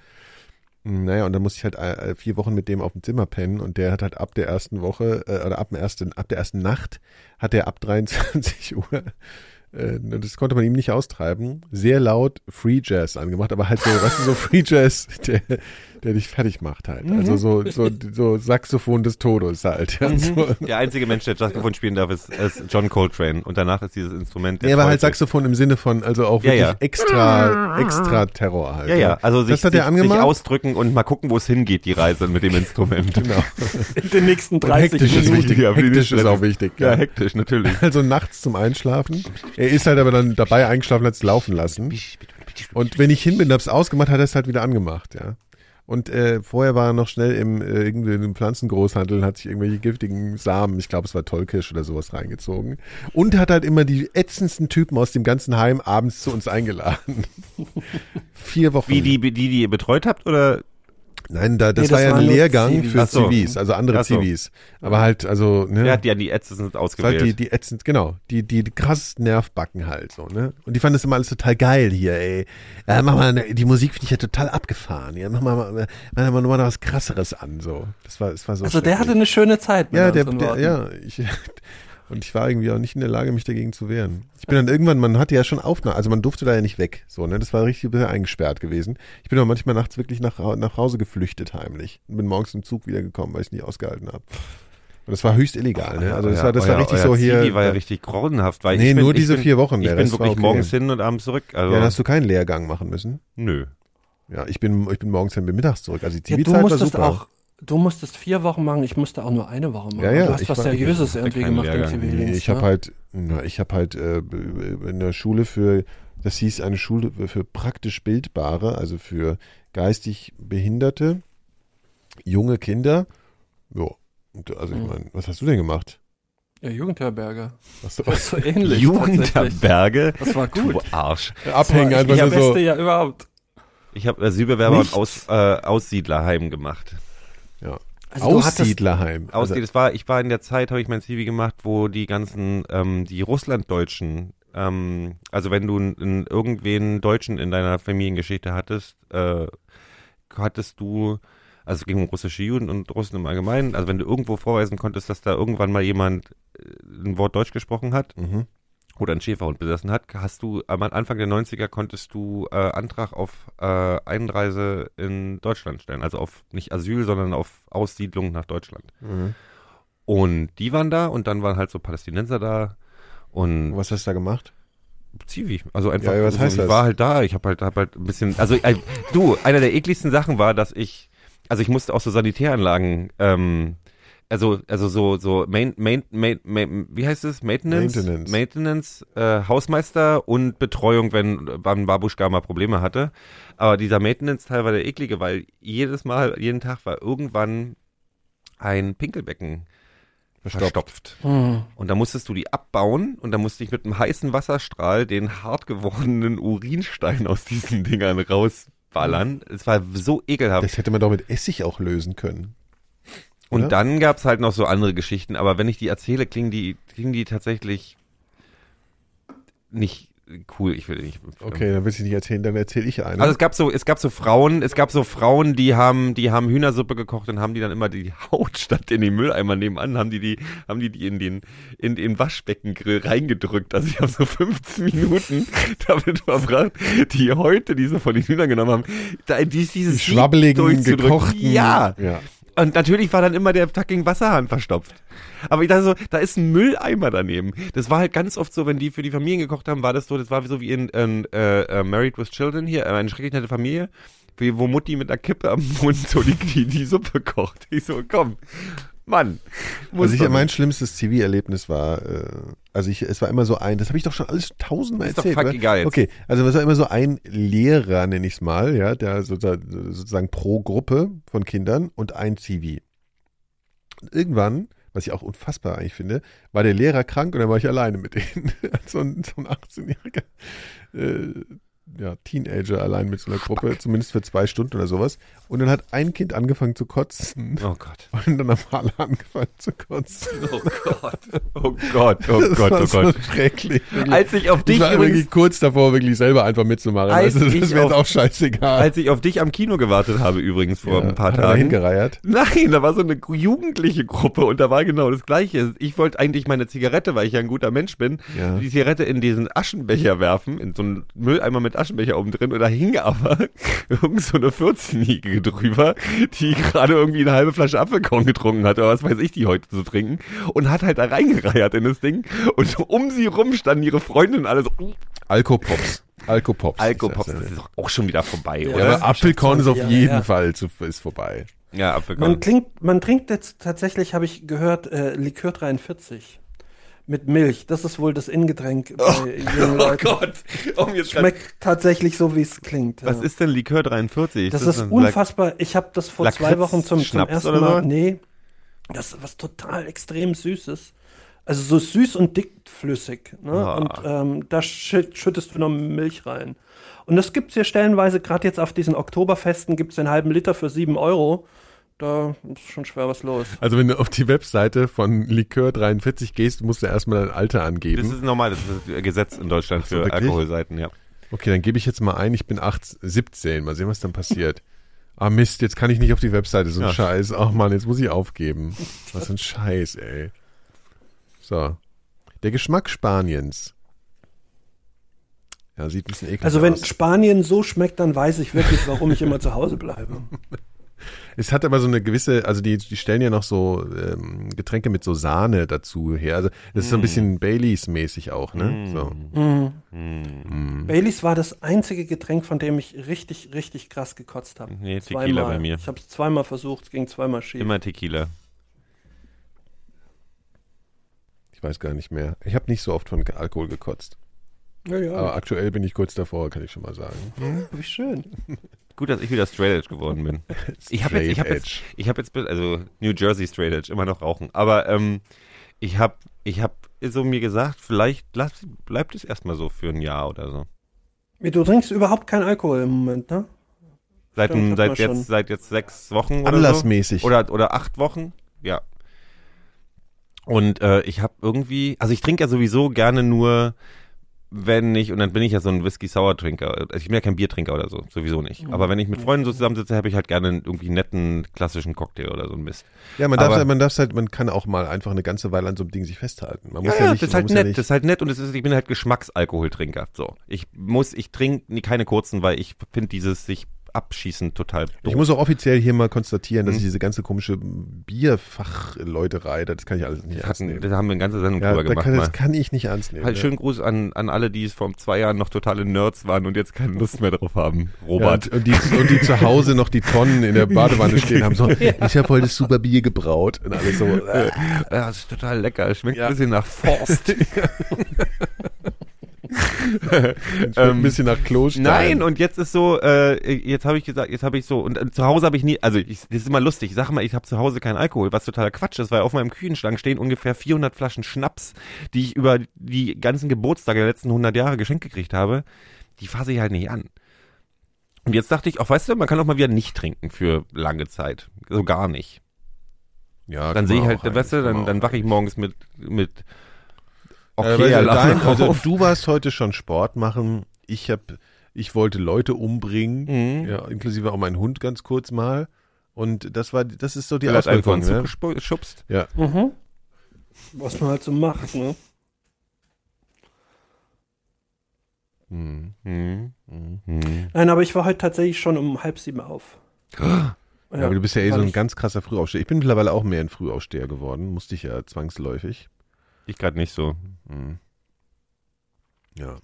Naja, und dann musste ich halt äh, vier Wochen mit dem auf dem Zimmer pennen und der hat halt ab der ersten Woche, äh, oder ab, dem ersten, ab der ersten Nacht, hat er ab 23 Uhr, äh, das konnte man ihm nicht austreiben, sehr laut Free Jazz angemacht, aber halt so, weißt du, so Free Jazz, der, der dich fertig macht halt. Also so, so, so Saxophon des Todes halt. Ja, so. Der einzige Mensch, der Saxophon spielen darf, ist, ist John Coltrane. Und danach ist dieses Instrument. der Nee, aber halt. Saxophon im Sinne von, also auch Ja, wirklich ja. extra, extra Terror halt. Ja, ja, also sich, das hat sich, sich ausdrücken und mal gucken, wo es hingeht, die Reise mit dem Instrument. Genau. In den nächsten Und 30 hektisch ist Minuten. wichtig. Ja, Hektisch ist auch wichtig. Ja, Ja. hektisch, natürlich. Also nachts zum Einschlafen. Er ist halt aber dann dabei eingeschlafen, hat es laufen lassen. Und wenn ich hin bin, hab's ausgemacht, hat er es halt wieder angemacht, ja. Und äh, vorher war er noch schnell im, äh, im Pflanzengroßhandel und hat sich irgendwelche giftigen Samen, ich glaube es war Tollkirsch oder sowas reingezogen. Und hat halt immer die ätzendsten Typen aus dem ganzen Heim abends zu uns eingeladen. Vier Wochen. Wie die, die, die ihr betreut habt, oder? Nein, da, das Nee, das war ja ein Lehrgang Zivis. für so. Zivis, also andere so. Zivis. Aber halt, also, ne? Ja die Ärzte sind Das halt ausgewählt? die, die ätzend, genau, die, die, die krassesten Nervbacken halt so, ne? Und die fanden das immer alles total geil hier, ey. Ja, mach mal, ne- die Musik finde ich ja total abgefahren. Ja, mach mal, mach mal, mach mal noch was krasseres an, so. Das war, das war so Also der hatte eine schöne Zeit. mit ja, der, der, ja, ich, und ich war irgendwie auch nicht in der Lage, mich dagegen zu wehren. Ich bin dann irgendwann, man hatte ja schon Aufnahme, also man durfte da ja nicht weg, so, ne? Das war richtig ein bisschen eingesperrt gewesen. Ich bin auch manchmal nachts wirklich nach, nach Hause geflüchtet heimlich und bin morgens im Zug wiedergekommen, weil ich es nicht ausgehalten habe. Und das war höchst illegal, ne? Also das Euer- war, das euer- war richtig euer so hier. Zivi war ja richtig grauenhaft. Weil Nee, ich bin, nur diese bin, vier Wochen, Ich bin Rest wirklich okay. morgens hin und abends zurück. Also, Ja, dann hast du keinen Lehrgang machen müssen. nö. Ja, ich bin, ich bin morgens dann bis mittags zurück. Also die Ja, du Zivilzeit war musstest super. auch, du musstest vier Wochen machen, ich musste auch nur eine Woche machen. Ja, ja, du hast ich was war- Seriöses irgendwie gemacht im Lehrgang. Zivildienst. Nee, ich habe ne? halt, na, ich habe halt äh, in der Schule für, das hieß eine Schule für praktisch Bildbare, also für geistig Behinderte, junge Kinder. Ja, und, also ich Mhm. meine, was hast du denn gemacht? Ja, Jugendherberge. Was, Das ist so ähnlich. Jugendherberge. Das war Du gut. Arsch. abhängen das war einfach das nur so. Beste ja überhaupt. Ich habe Asylbewerber und Nichts. Aus, äh, Aussiedlerheim gemacht. Also hattest- Aussiedlerheim. Aussie Also, das war, ich war in der Zeit, habe ich mein CV gemacht, wo die ganzen, ähm, die Russlanddeutschen, ähm, also wenn du n- n- irgendwen Deutschen in deiner Familiengeschichte hattest, äh, hattest du, also es ging um russische Juden und Russen im Allgemeinen, also wenn du irgendwo vorweisen konntest, dass da irgendwann mal jemand äh, ein Wort Deutsch gesprochen hat mhm. Oder einen Schäferhund besessen hat, hast du am Anfang der 90er konntest du äh, Antrag auf äh, Einreise in Deutschland stellen, also auf nicht Asyl, sondern auf Aussiedlung nach Deutschland. Mhm. Und die waren da und dann waren halt so Palästinenser da und Was hast du da gemacht? Zivi. Also einfach, Ja, was heißt ich das? war halt da, ich habe halt, hab halt ein bisschen, also äh, du, einer der ekligsten Sachen war, dass ich, also ich musste auch so Sanitäranlagen, ähm, also also so so Main, Main, Main, Main wie heißt es Maintenance Maintenance. Maintenance äh, Hausmeister und Betreuung wenn wann Babuschka mal Probleme hatte aber dieser Maintenance Teil war der eklige weil jedes Mal jeden Tag war irgendwann ein Pinkelbecken verstopft. Hm. Und da musstest du die abbauen und da musste ich mit einem heißen Wasserstrahl den hart gewordenen Urinstein aus diesen Dingern rausballern. Es war so ekelhaft. Das hätte man doch mit Essig auch lösen können. Und oder? dann gab's halt noch so andere Geschichten, aber wenn ich die erzähle, klingen die, klingen die tatsächlich nicht cool. Ich will nicht. Okay, dann willst du nicht erzählen, dann erzähle ich eine. Also es gab so, es gab so Frauen, es gab so Frauen, die haben, die haben Hühnersuppe gekocht und haben die dann immer die Haut statt in den Mülleimer nebenan, haben die die, haben die die in den, in den Waschbeckengrill reingedrückt. Also ich habe so 15 Minuten damit verbracht, die Häute, die sie von den Hühnern genommen haben, da, dies, dieses die schwabbeligen, gekochten. Ja. ja. Und natürlich war dann immer der fucking Wasserhahn verstopft. Aber ich dachte so, da ist ein Mülleimer daneben. Das war halt ganz oft so, wenn die für die Familien gekocht haben, war das so, das war so wie in, in äh, Married with Children hier, äh, eine schrecklich nette Familie, wo Mutti mit einer Kippe am Mund so die, die, die Suppe kocht. Ich so, komm. Mann. muss Also ich, doch mein schlimmstes CV-Erlebnis war, äh, also ich, es war immer so ein, das habe ich doch schon alles tausendmal Ist doch erzählt. fuck oder? egal jetzt. Okay, also es war immer so ein Lehrer, nenne ich es mal, ja, der sozusagen, sozusagen pro Gruppe von Kindern und ein CV. Und irgendwann, was ich auch unfassbar eigentlich finde, war der Lehrer krank und dann war ich alleine mit denen. so ein, so ein 18-jähriger äh, ja, Teenager allein mit so einer Gruppe, zumindest für zwei Stunden oder sowas. Und dann hat ein Kind angefangen zu kotzen. Oh Gott. Und dann haben alle angefangen zu kotzen. Oh Gott. Oh Gott. Oh Das Gott. war Oh so Gott. schrecklich. wirklich. Als ich auf ich dich war übrigens, wirklich kurz davor, wirklich selber einfach mitzumachen. Als Also, das ich wäre jetzt auch scheißegal. als ich auf dich am Kino gewartet habe, übrigens vor Ja, ein paar hat da Tagen. hingereiert. Nein, da war so eine jugendliche Gruppe und da war genau das Gleiche. Ich wollte eigentlich meine Zigarette, weil ich ja ein guter Mensch bin, Ja. die Zigarette in diesen Aschenbecher werfen, in so einen Mülleimer mit Aschenbecher oben drin und da hing aber irgend so eine 14-Jährige drüber, die gerade irgendwie eine halbe Flasche Apfelkorn getrunken hat oder was weiß ich, die heute so trinken und hat halt da reingereiert in das Ding und um sie rum standen ihre Freundinnen alle so, Alkopops. Alkopops. Alkopops, das ist doch auch schon wieder vorbei, ja, oder? aber Apfelkorn ist auf 20 Jahre jeden her. Fall zu, ist vorbei. Ja, Apfelkorn. Man trinkt, man trinkt jetzt tatsächlich, habe ich gehört, äh, Likör 43 mit Milch. Das ist wohl das Ingetränk Oh Leuten. Gott, grad- Schmeckt tatsächlich so, wie es klingt. was ja. ist denn Likör 43? das, das ist unfassbar. Ich habe das vor zwei Lakritz- Wochen zum, zum ersten Mal. Nee, das ist was total extrem Süßes. Also so süß und dickflüssig. Ne? Ah. Und ähm, da schütt, schüttest du noch Milch rein. Und das gibt's hier stellenweise, gerade jetzt auf diesen Oktoberfesten, gibt's den halben Liter für sieben Euro. Da ist schon schwer was los. Also wenn du auf die Webseite von Likör 43 gehst, musst du erstmal dein Alter Das angeben. ist normal, das ist Gesetz in Deutschland so, für wirklich? Alkoholseiten, ja. Okay, dann gebe ich jetzt mal ein, ich bin 8, 17. Mal sehen, was dann passiert. Ah Mist, jetzt kann ich nicht auf die Webseite, so ein Ja. Scheiß. Ach man, jetzt muss ich aufgeben. Was für ein Scheiß, ey. So. Der Geschmack Spaniens. Ja, sieht ein bisschen eklig Also wenn aus. Spanien so schmeckt, dann weiß ich wirklich, warum ich immer zu Hause bleibe. Es hat aber so eine gewisse, also die, die stellen ja noch so ähm, Getränke mit so Sahne dazu her. Also das ist so ein bisschen Baileys-mäßig auch, ne? So. Mhm. Baileys war das einzige Getränk, von dem ich richtig, richtig krass gekotzt habe. Nee, Tequila bei mir. Ich habe es zweimal versucht, es ging zweimal schief. Immer Tequila. Ich weiß gar nicht mehr. Ich habe nicht so oft von Alkohol gekotzt. Ja, ja. Aber aktuell bin ich kurz davor, kann ich schon mal sagen. Wie schön. Gut, dass ich wieder Straight Edge geworden bin. Ich habe jetzt, ich habe Straight jetzt, ich habe jetzt, also New Jersey Straight Edge, immer noch rauchen. Aber ähm, ich habe, ich habe so mir gesagt, vielleicht lass, bleibt es erstmal so für ein Jahr oder so. Du trinkst überhaupt keinen Alkohol im Moment, ne? Seit, Stimmt, seit jetzt, schon. seit jetzt sechs Wochen oder Anlassmäßig. so. Oder, oder acht Wochen, ja. Und äh, ich habe irgendwie, also ich trinke ja sowieso gerne nur, wenn ich, und dann bin ich ja so ein Whisky-Sour-Trinker. Also ich bin ja kein Biertrinker oder so, sowieso nicht. Mhm. Aber wenn ich mit Freunden so zusammensitze, habe ich halt gerne irgendwie einen netten, klassischen Cocktail oder so ein Mist. Ja, man darf, Aber- halt- man darf halt, man kann auch mal einfach eine ganze Weile an so einem Ding sich festhalten. Man muss Ja, ja, ja, nicht, das ist halt nett, ja das ist halt nett und es ist, ich bin halt Geschmacksalkoholtrinker. So, ich muss, ich trinke keine kurzen, weil ich finde dieses sich abschießen total doof. ich muss auch offiziell hier mal konstatieren, dass Mhm. ich diese ganze komische Bierfachleuterei, das kann ich alles nicht ernst nehmen. das haben wir eine ganze Sendung Ja, drüber da gemacht. kann, das kann ich nicht ernst nehmen. Halt ja. schönen Gruß an, an alle, die es vor zwei Jahren noch totale Nerds waren und jetzt keine Lust mehr drauf haben. Ja, Robert. und, und, die, und die zu Hause noch die Tonnen in der Badewanne stehen haben, so, ich habe heute super Bier gebraut. Und alles so, äh, Ja, das ist total lecker. Es Schmeckt Ja. ein bisschen nach Forst. ein bisschen nach Klostein. Nein, und jetzt ist so, äh, jetzt habe ich gesagt, jetzt habe ich so, und äh, zu Hause habe ich nie, also ich, das ist immer lustig, ich sage mal, ich habe zu Hause keinen Alkohol, was totaler Quatsch ist, weil auf meinem Küchenschrank stehen ungefähr 400 Flaschen Schnaps, die ich über die ganzen Geburtstage der letzten 100 Jahre geschenkt gekriegt habe, die fasse ich halt nicht an. Und jetzt dachte ich, auch weißt du, man kann auch mal wieder nicht trinken für lange Zeit, so gar nicht. ja, Dann sehe ich halt, weißt du, dann, dann wache ich morgens mit, mit okay, Alarm dein, also, du warst heute schon Sport machen. Ich hab, ich wollte Leute umbringen, Mhm. ja, inklusive auch meinen Hund ganz kurz mal. Und das war, das ist so die einfach Auswirkung. Ne? Zug geschubst. Ja, Mhm. Was man halt so macht, ne? hm. Mhm. Mhm. Nein, aber ich war heute tatsächlich schon um halb sieben auf. ja, aber du bist ja eh so ein ganz krasser Frühaufsteher. Ich bin mittlerweile auch mehr ein Frühaufsteher geworden, musste ich ja zwangsläufig. Ich gerade nicht so. Hm. Ja.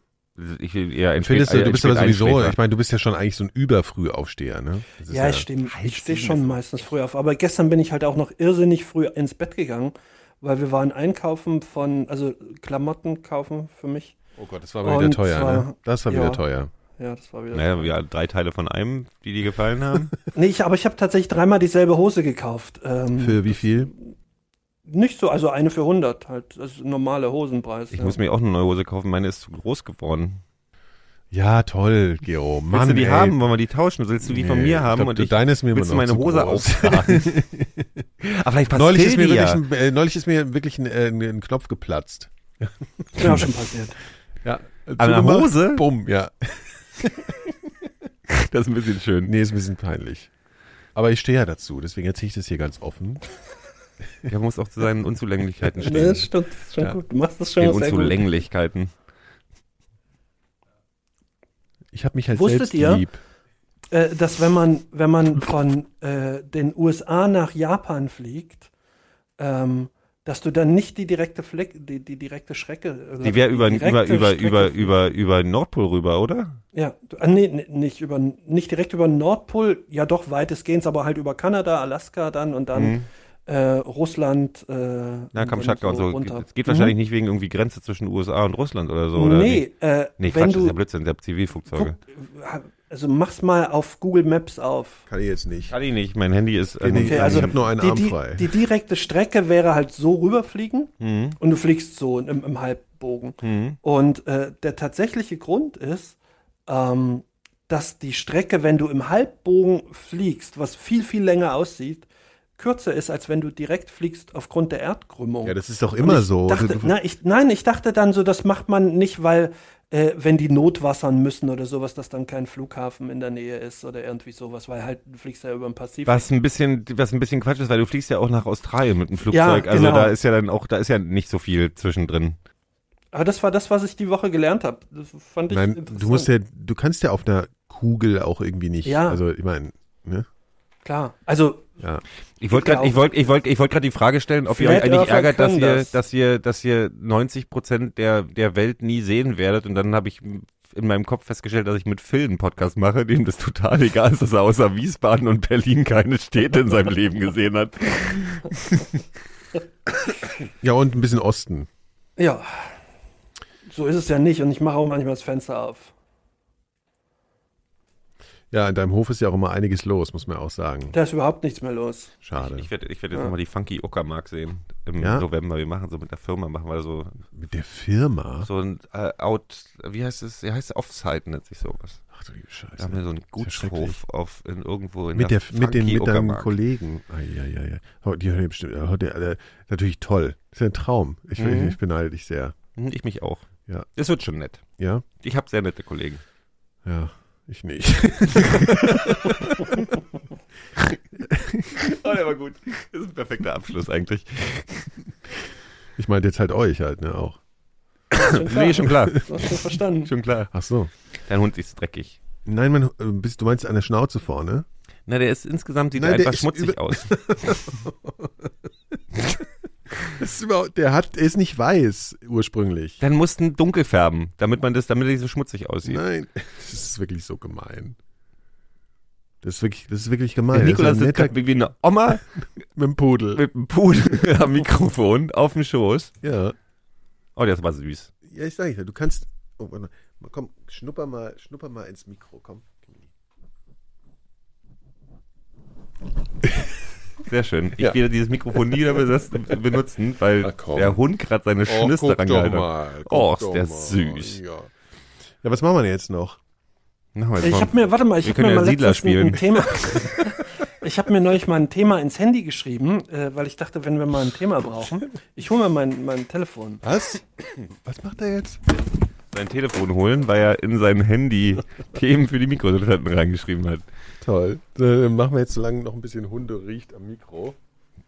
Ich will eher ein Findest du, du bist aber sowieso, ich meine, du bist ja schon eigentlich so ein Überfrühaufsteher, ne? Das ist Ja, ich stehe steh schon meistens früh auf. Aber gestern bin ich halt auch noch irrsinnig früh ins Bett gegangen, weil wir waren einkaufen von, also Klamotten kaufen für mich. Oh Gott, das war wieder Und teuer, zwar- ne? Das war wieder ja. teuer. Ja, das war wieder. Naja, wir drei Teile von einem, die dir gefallen haben. Nee, ich, aber ich habe tatsächlich dreimal dieselbe Hose gekauft. Ähm, Für wie viel? Nicht so, also eine für 100, halt, das ist ein normaler Hosenpreis. Ich ja. muss mir auch eine neue Hose kaufen, meine ist zu groß geworden. Ja, toll, Gero. Mann, Willst du die ey. haben? Wollen wir die tauschen? Willst du die von Nee, mir haben? glaub, und du- ich, deine ist mir willst du meine Hose auftragen? Aber vielleicht passt Neulich ist, mir wirklich ein, äh, neulich ist mir wirklich ein, äh, ein, ein Knopf geplatzt. Ja, schon passiert. Ja. An der Hose? Bumm, ja. Das ist ein bisschen schön. Nee, ist ein bisschen peinlich. Aber ich stehe ja dazu, deswegen erzähle ich das hier ganz offen. Er muss auch zu seinen Unzulänglichkeiten Nee, stehen. das stimmt, das ist schon Ja. gut. Du machst das schon Den sehr gut. Unzulänglichkeiten. Ich habe mich halt Wusstet selbst ihr? lieb. Äh, dass wenn man, wenn man von äh, den USA nach Japan fliegt, ähm, dass du dann nicht die direkte Fleck, die, die direkte Strecke. oder Die wäre über, über, über, über, über, über Nordpol rüber, oder? Ja, ah, nee, nee, nicht über, nicht direkt über den Nordpol, ja doch weitestgehend, aber halt über Kanada, Alaska dann und dann Mhm. Äh, Russland. Äh, Na, und Kamtschatka und so. runter. Es geht Mhm. wahrscheinlich nicht wegen irgendwie Grenze zwischen USA und Russland oder so, oder? nee, äh, Nee, wenn Quatsch, das du ist ja Blödsinn, der Zivilflugzeuge. guck, also mach's mal auf Google Maps auf. Kann ich jetzt nicht. Kann ich nicht, mein Handy ist. Nee, nee, Okay, also ich habe nur einen die, Arm die, frei. die direkte Strecke wäre halt so rüberfliegen Mhm. und du fliegst so im, im Halbbogen. Mhm. Und äh, der tatsächliche Grund ist, ähm, dass die Strecke, wenn du im Halbbogen fliegst, was viel, viel länger aussieht, kürzer ist, als wenn du direkt fliegst aufgrund der Erdkrümmung. ja, das ist doch immer so. Dachte, Du- na, ich, nein, ich dachte dann so, das macht man nicht, weil äh, wenn die notwassern müssen oder sowas, dass dann kein Flughafen in der Nähe ist oder irgendwie sowas, weil halt du fliegst ja über den Pazifik. Was ein bisschen, was ein bisschen Quatsch ist, weil du fliegst ja auch nach Australien mit dem Flugzeug. Ja, also genau. da ist ja dann auch, da ist ja nicht so viel zwischendrin. Aber das war das, was ich die Woche gelernt habe. Das fand ich Nein, interessant. du musst ja, du kannst ja auf einer Kugel auch irgendwie nicht. Ja. Also ich meine, ne? Klar. Also, Ja. Ich wollte gerade, ich wollte, ich wollte, ich wollte gerade die Frage stellen, ob ihr euch eigentlich ärgert, dass ihr, das. dass ihr, dass ihr 90 Prozent der der Welt nie sehen werdet. Und dann habe ich in meinem Kopf festgestellt, dass ich mit Phil einen Podcast mache, dem das total egal ist, dass er außer Wiesbaden und Berlin keine Städte in seinem Leben gesehen hat. Ja, und ein bisschen Osten. ja. So ist es ja nicht. Und ich mache auch manchmal das Fenster auf. Ja, in deinem Hof ist ja auch immer einiges los, muss man auch sagen. Da ist überhaupt nichts mehr los. Schade. Ich werde, ich werde jetzt Ja. nochmal die Funky Uckermark sehen im Ja? November. Wir machen so mit der Firma, machen wir so, Mit der Firma? so ein äh, Out, wie heißt es? Ja, heißt Offsite nennt sich sowas. Ach du liebe Da haben wir Scheiße. so einen Ist ja. Gutshof auf in irgendwo in Mit, der, mit, den, mit deinem. Kollegen. Eieiei. Oh, die hören ja bestimmt. Oh, der, der, natürlich toll. ist ja ein Traum. Ich, Mhm. ich beneide dich sehr. Hm, Ich mich auch. Ja. Das wird schon nett. Ja? Ich habe sehr nette Kollegen. Ja. Ich nicht. Oh, der war gut. Das ist ein perfekter Abschluss eigentlich. Ich meinte jetzt halt euch halt, ne, auch. Schon klar. Nee, schon klar. Du hast schon verstanden. Schon klar. Ach so. Dein Hund ist dreckig. Nein, mein, äh, bist, du meinst an der Schnauze vorne? Na, der ist insgesamt sieht Nein, der einfach schmutzig aus. Das ist der hat, ist nicht weiß ursprünglich. Dann mussten dunkel färben, damit man das, damit er nicht so schmutzig aussieht. Nein, das ist wirklich so gemein. Das ist wirklich, das ist wirklich gemein. Der Nikolas ist sitzt gerade wie eine Oma mit dem Pudel. mit einem Pudel am Mikrofon auf dem Schoß. Ja. Oh, der ist aber süß. Ja, ich sage ja, du kannst. Oh, warte mal, komm, schnupper mal, schnupper mal ins Mikro, komm. Sehr schön. Ich Ja. werde dieses Mikrofon nie wieder besetzen, benutzen, weil der Hund gerade seine Schnüsse guck daran doch gehalten hat. Oh, ist der süß. Ja. ja, was machen wir denn jetzt noch? Ich mal- habe mir, warte mal, ich Wir habe mir können mal ja Siedler letztens ein, spielen. Thema. ich habe mir neulich mal ein Thema ins Handy geschrieben, äh, weil ich dachte, wenn wir mal ein Thema brauchen, ich hole mir mein, mein Telefon. Was? Was macht er jetzt? sein Telefon holen, weil er in sein Handy Themen für die Mikrodilettanten reingeschrieben hat. Toll. Dann machen wir jetzt so lange noch ein bisschen Hunde riecht am Mikro.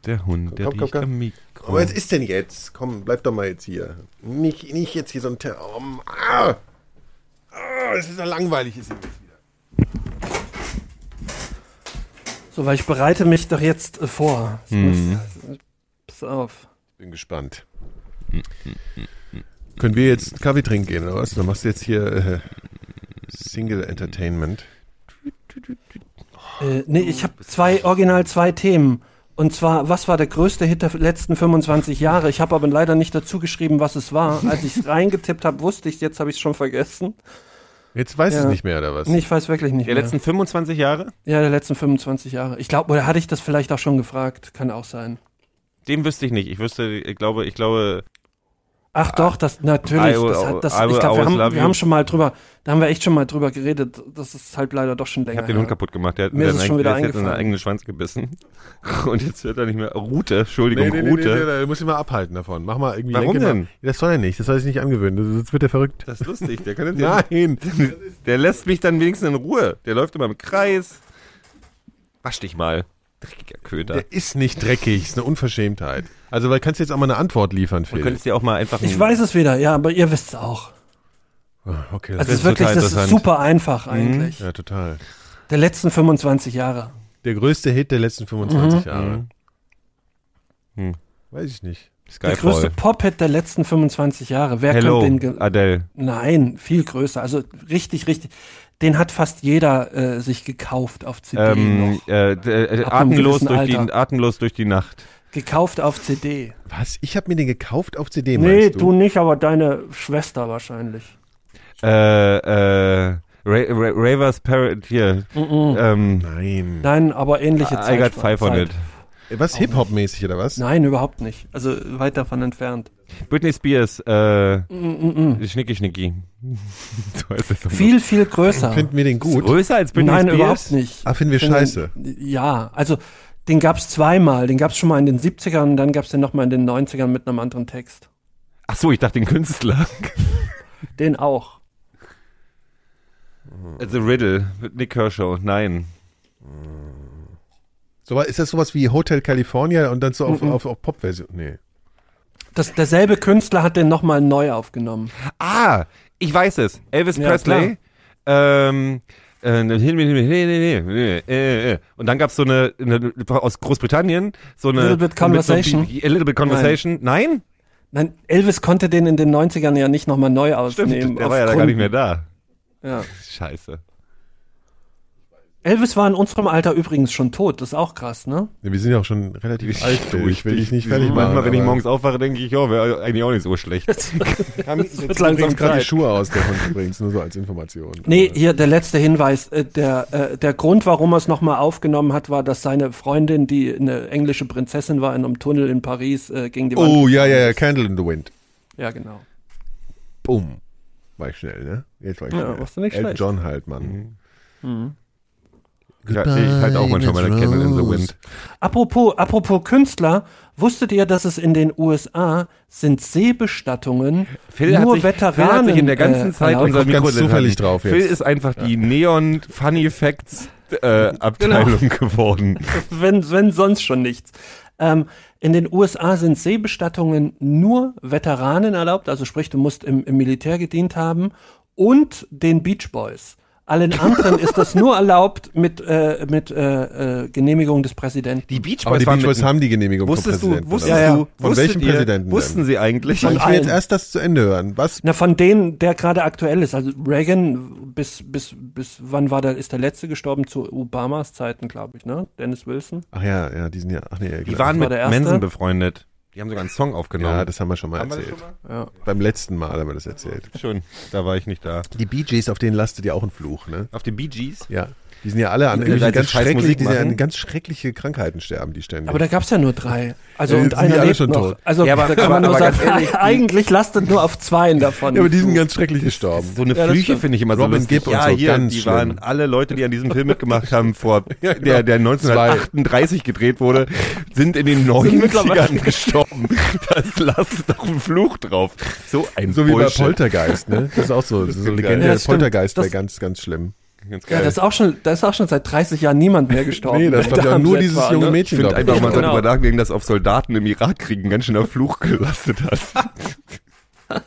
Der Hund, der Komm, komm, riecht komm. am Mikro. Aber was ist denn jetzt? Komm, bleib doch mal jetzt hier. Nicht, nicht jetzt hier so ein Ter oh, ah. ah, Es ist ja langweilig. Ist jetzt wieder. So, weil ich bereite mich doch jetzt äh, vor. Ich Mhm. pass auf. Bin gespannt. Können wir jetzt Kaffee trinken gehen, oder was? Dann machst du jetzt hier äh, Single Entertainment. Äh, nee, ich habe zwei, original zwei Themen. Und zwar, was war der größte Hit der letzten 25 Jahre? Ich habe aber leider nicht dazu geschrieben, was es war. Als ich es reingetippt habe, wusste ich jetzt habe ich es schon vergessen. Jetzt weiß Ja. es nicht mehr, oder was? Nee, ich weiß wirklich nicht Der mehr. letzten 25 Jahre? ja, der letzten 25 Jahre. Ich glaube, oder hatte ich das vielleicht auch schon gefragt? Kann auch sein. Den wüsste ich nicht. Ich wüsste, ich glaube, ich glaube, Ach doch, das natürlich. I Das hat, das, I will ich glaube, wir, haben, wir haben schon mal drüber, da haben wir echt schon mal drüber geredet. Das ist halt leider doch schon ich länger. habe den Hund kaputt gemacht. Der hat Mir ist der es hat schon wieder der hat jetzt in eingefallen. eigenen Schwanz gebissen. Und jetzt hört er nicht mehr. Rute, Entschuldigung, Nee, nee, nee, nee, Rute. nee, nee, du musst ihn mal abhalten davon. Mach mal irgendwie. Warum denn? Mal. Das soll er nicht, das soll er sich nicht angewöhnen, sonst wird er verrückt. Das ist lustig. Der, kann jetzt Nein. der lässt mich dann wenigstens in Ruhe. Der läuft immer im Kreis. Wasch dich mal. Dreckiger Köter. Der ist nicht dreckig, ist eine Unverschämtheit. Also, weil kannst du jetzt auch mal eine Antwort liefern, Du Phil. könntest dir auch mal einfach. Ich weiß es wieder, ja, aber ihr wisst es auch. Ah, Okay, Also das es ist wirklich, total das ist super einfach eigentlich. ja, total. Der letzten 25 Jahre. Der größte Hit der letzten 25 Mhm. Jahre. Hm. Weiß ich nicht. Der größte Skyfall. Pop-Hit der letzten 25 Jahre. Wer Hello, könnte den... Adele. Nein, viel größer. Also richtig, richtig. Den hat fast jeder äh, sich gekauft auf CD Ähm, noch. äh, äh, atemlos, durch die, atemlos durch die Nacht. Gekauft auf CD. Was? Ich habe mir den gekauft auf CD, Nee, du? du? nicht, aber deine Schwester wahrscheinlich. Äh, äh, Ra Ra Ravers Parrot, hier. Ähm, Nein. Nein, aber ähnliche I got Zeit. five on it. Was, Hip-Hop-mäßig oder was? Nein, überhaupt nicht. Also weit davon entfernt. Britney Spears, äh, Mm, Schnicki Schnicki. so das doch Viel, viel größer. Finden wir den noch. gut? Größer als Britney Nein, Spears? überhaupt nicht. Ah, finden wir Finde- scheiße. Ja, also den gab's zweimal. Den gab's schon mal in den 70ern und dann gab's den nochmal in den 90ern mit einem anderen Text. Ach so, ich dachte den Künstler. Den auch. The Riddle mit Nick Kershaw. Nein. So, ist das sowas wie Hotel California und dann so auf, Mhm. auf, auf Pop-Version? Nee. Das, derselbe Künstler hat den nochmal neu aufgenommen. Ah, ich weiß es. Elvis Ja, Presley. Ähm, äh, nee, nee, nee, nee, nee, nee, äh, äh. Und dann gab's so eine, eine aus Großbritannien so eine Little Bit Conversation. So, a little bit conversation. Nein, Nein, Elvis konnte den in den 90ern ja nicht nochmal neu stimmt. aufnehmen. der war ja da gar nicht mehr da. Ja. Scheiße. Elvis war in unserem Alter übrigens schon tot. Das ist auch krass, ne? Wir sind ja auch schon relativ alt, Phil. Ich will dich nicht fertig machen. Manchmal, wenn ich morgens aufwache, denke ich, ja, wäre eigentlich auch nicht so schlecht. Jetzt Jetzt wird langsam gerade die. Schuhe aus, der Hund übrigens, nur so als Information. Nee, Aber- hier der letzte Hinweis. Äh, der, äh, der Grund, warum er es nochmal aufgenommen hat, war, dass seine Freundin, die eine englische Prinzessin war, in einem Tunnel in Paris äh, gegen die Wand. Oh, ja, ja, ja, Candle in the Wind. Ja, genau. Bumm. War ich schnell, ne? Jetzt war ich Ja, schnell. warst du nicht Elton schlecht. John halt, Mann. Ich, ich halte auch manchmal meine Candle in the Wind. Apropos, apropos Künstler, wusstet ihr, dass es in den USA sind Seebestattungen Phil hat, nur sich, Veteranen Phil hat sich in der ganzen äh, Zeit erlaubt? unser Kommt ganz Mikro zufällig drauf Phil jetzt. ist einfach die Neon Funny Facts äh, Abteilung Genau. geworden. wenn, wenn sonst schon nichts. Ähm, in den USA sind Seebestattungen nur Veteranen erlaubt, also sprich, du musst im, im Militär gedient haben und den Beach Boys. Allen anderen ist das nur erlaubt mit, äh, mit äh, äh, Genehmigung des Präsidenten. Die Beach Aber die Beach Boys mit- haben die Genehmigung vom Wusstest du, Präsidenten. wusstest oder? Ja, ja. du, Von welchem ihr, Präsidenten Wussten denn? sie eigentlich? Ich will allen. jetzt erst das zu Ende hören. Was? Na, von denen, der gerade aktuell ist. Also Reagan, bis, bis, bis wann war der, ist der letzte gestorben? Zu Obamas Zeiten, glaube ich, ne? Dennis Wilson. Ach ja, ja, die sind ja, ach nee, Die waren war mit der erste. Mensen befreundet. Die haben sogar einen Song aufgenommen. ja, das haben wir schon mal Haben erzählt. schon mal? Ja. Beim letzten Mal haben wir das erzählt. Schon, da war ich nicht da. Die Bee Gees, auf denen lastet ja auch ein Fluch, ne? Auf den Bee Gees? Ja. Die sind ja alle an Die- irgendwelche weil sie ganz schrecklich, die sind ja an ganz schreckliche Krankheiten sterben, die ständig. Aber da gab's ja nur drei. Also Ja, und sind die einer alle lebt schon noch. tot. Also Ja, aber- da kann aber- man nur aber sagen, ehrlich, eigentlich lastet nur auf zweien davon. ja, aber die sind ganz schrecklich gestorben. So eine Ja, Flüche finde ich immer Robin so lustig. Gibb und ja, so, hier, ganz die schlimm. waren alle Leute, die an diesem Film mitgemacht haben, vor Ja, genau. der, der 1938 gedreht wurde, sind in den mittlerweile- 90ern gestorben. Das lasst doch einen Fluch drauf. So ein So wie bei Bullshit. Poltergeist, ne? Das ist auch so, das ist so eine stimmt. Poltergeist wäre ganz, ganz schlimm. Ganz ja, geil. das ist auch schon, da ist auch schon seit 30 Jahren niemand mehr gestorben. Nee, das war ja nur dieses war, junge ne? ich Mädchen, finde glaub einfach ich. mal Genau. darüber nachdenken, dass auf Soldaten im Irakkrieg ein ganz schöner Fluch gelastet hat.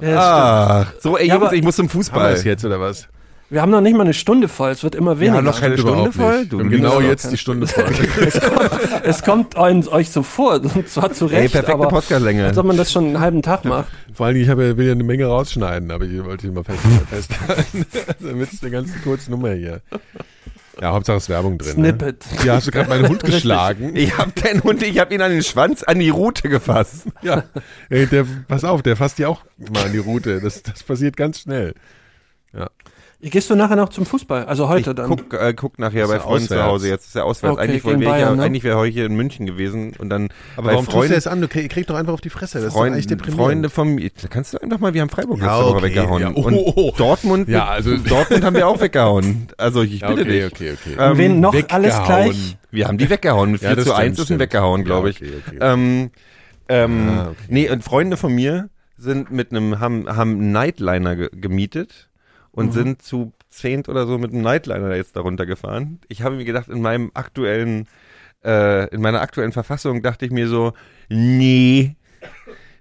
Ja, Ach, so, ey, Ja, Jungs, aber- ich muss zum Haben Fußball. es jetzt, oder was? Wir haben noch nicht mal eine Stunde voll, es wird immer weniger. haben noch keine Stunde voll? Du Wir genau jetzt die Stunde voll. es kommt euch, euch so vor, und zwar zu Ey, Recht, perfekte aber Podcastlänge. als ob man das schon einen halben Tag macht. Vor allem, ich habe, will ja eine Menge rausschneiden, aber ich wollte hier mal fest, festhalten. Damit ist eine ganz kurze Nummer hier. Ja, Hauptsache ist Werbung drin. Ne? Snippet. Hier hast du gerade meinen Hund geschlagen. Ich hab den Hund, ich hab ihn an den Schwanz, an die Rute gefasst. Ja. Ey, der, pass auf, der fasst dir auch mal an die Route. Das, das passiert ganz schnell. Gehst du nachher noch zum Fußball? Also heute ich dann? guck, äh, guck nachher Ist bei ja Freunden zu auswärts. Hause. Jetzt ist er auswärts. Okay, eigentlich, wollten gegen wir hier, Bayern, ne? eigentlich wäre heute hier in München gewesen und dann Aber bei warum tust du Freunden, das an? Du krieg, krieg doch einfach auf die Fresse. Das ist doch Freunde, eigentlich. Freunde von mir. Kannst du einfach mal, wir haben Freiburg Ja, letzte Woche okay, weggehauen. ja. Oh, Und oh, oh. Dortmund, Ja, also- Dortmund haben wir auch weggehauen. Also ich Ja, bitte okay, dich. okay, okay. Ähm, Wen noch weggehauen. alles gleich? Wir haben die weggehauen. Mit 4 Ja, das zu 1 stimmt, ist ein weggehauen, glaube ich. Ja, okay, okay. Ähm, ähm, Ah, okay. Nee, und Freunde von mir sind mit einem, haben, haben einen Nightliner ge gemietet und Mhm. sind zu zehnt oder so mit einem Nightliner jetzt darunter gefahren. Ich habe mir gedacht, in meinem aktuellen, äh, in meiner aktuellen Verfassung dachte ich mir so, nee,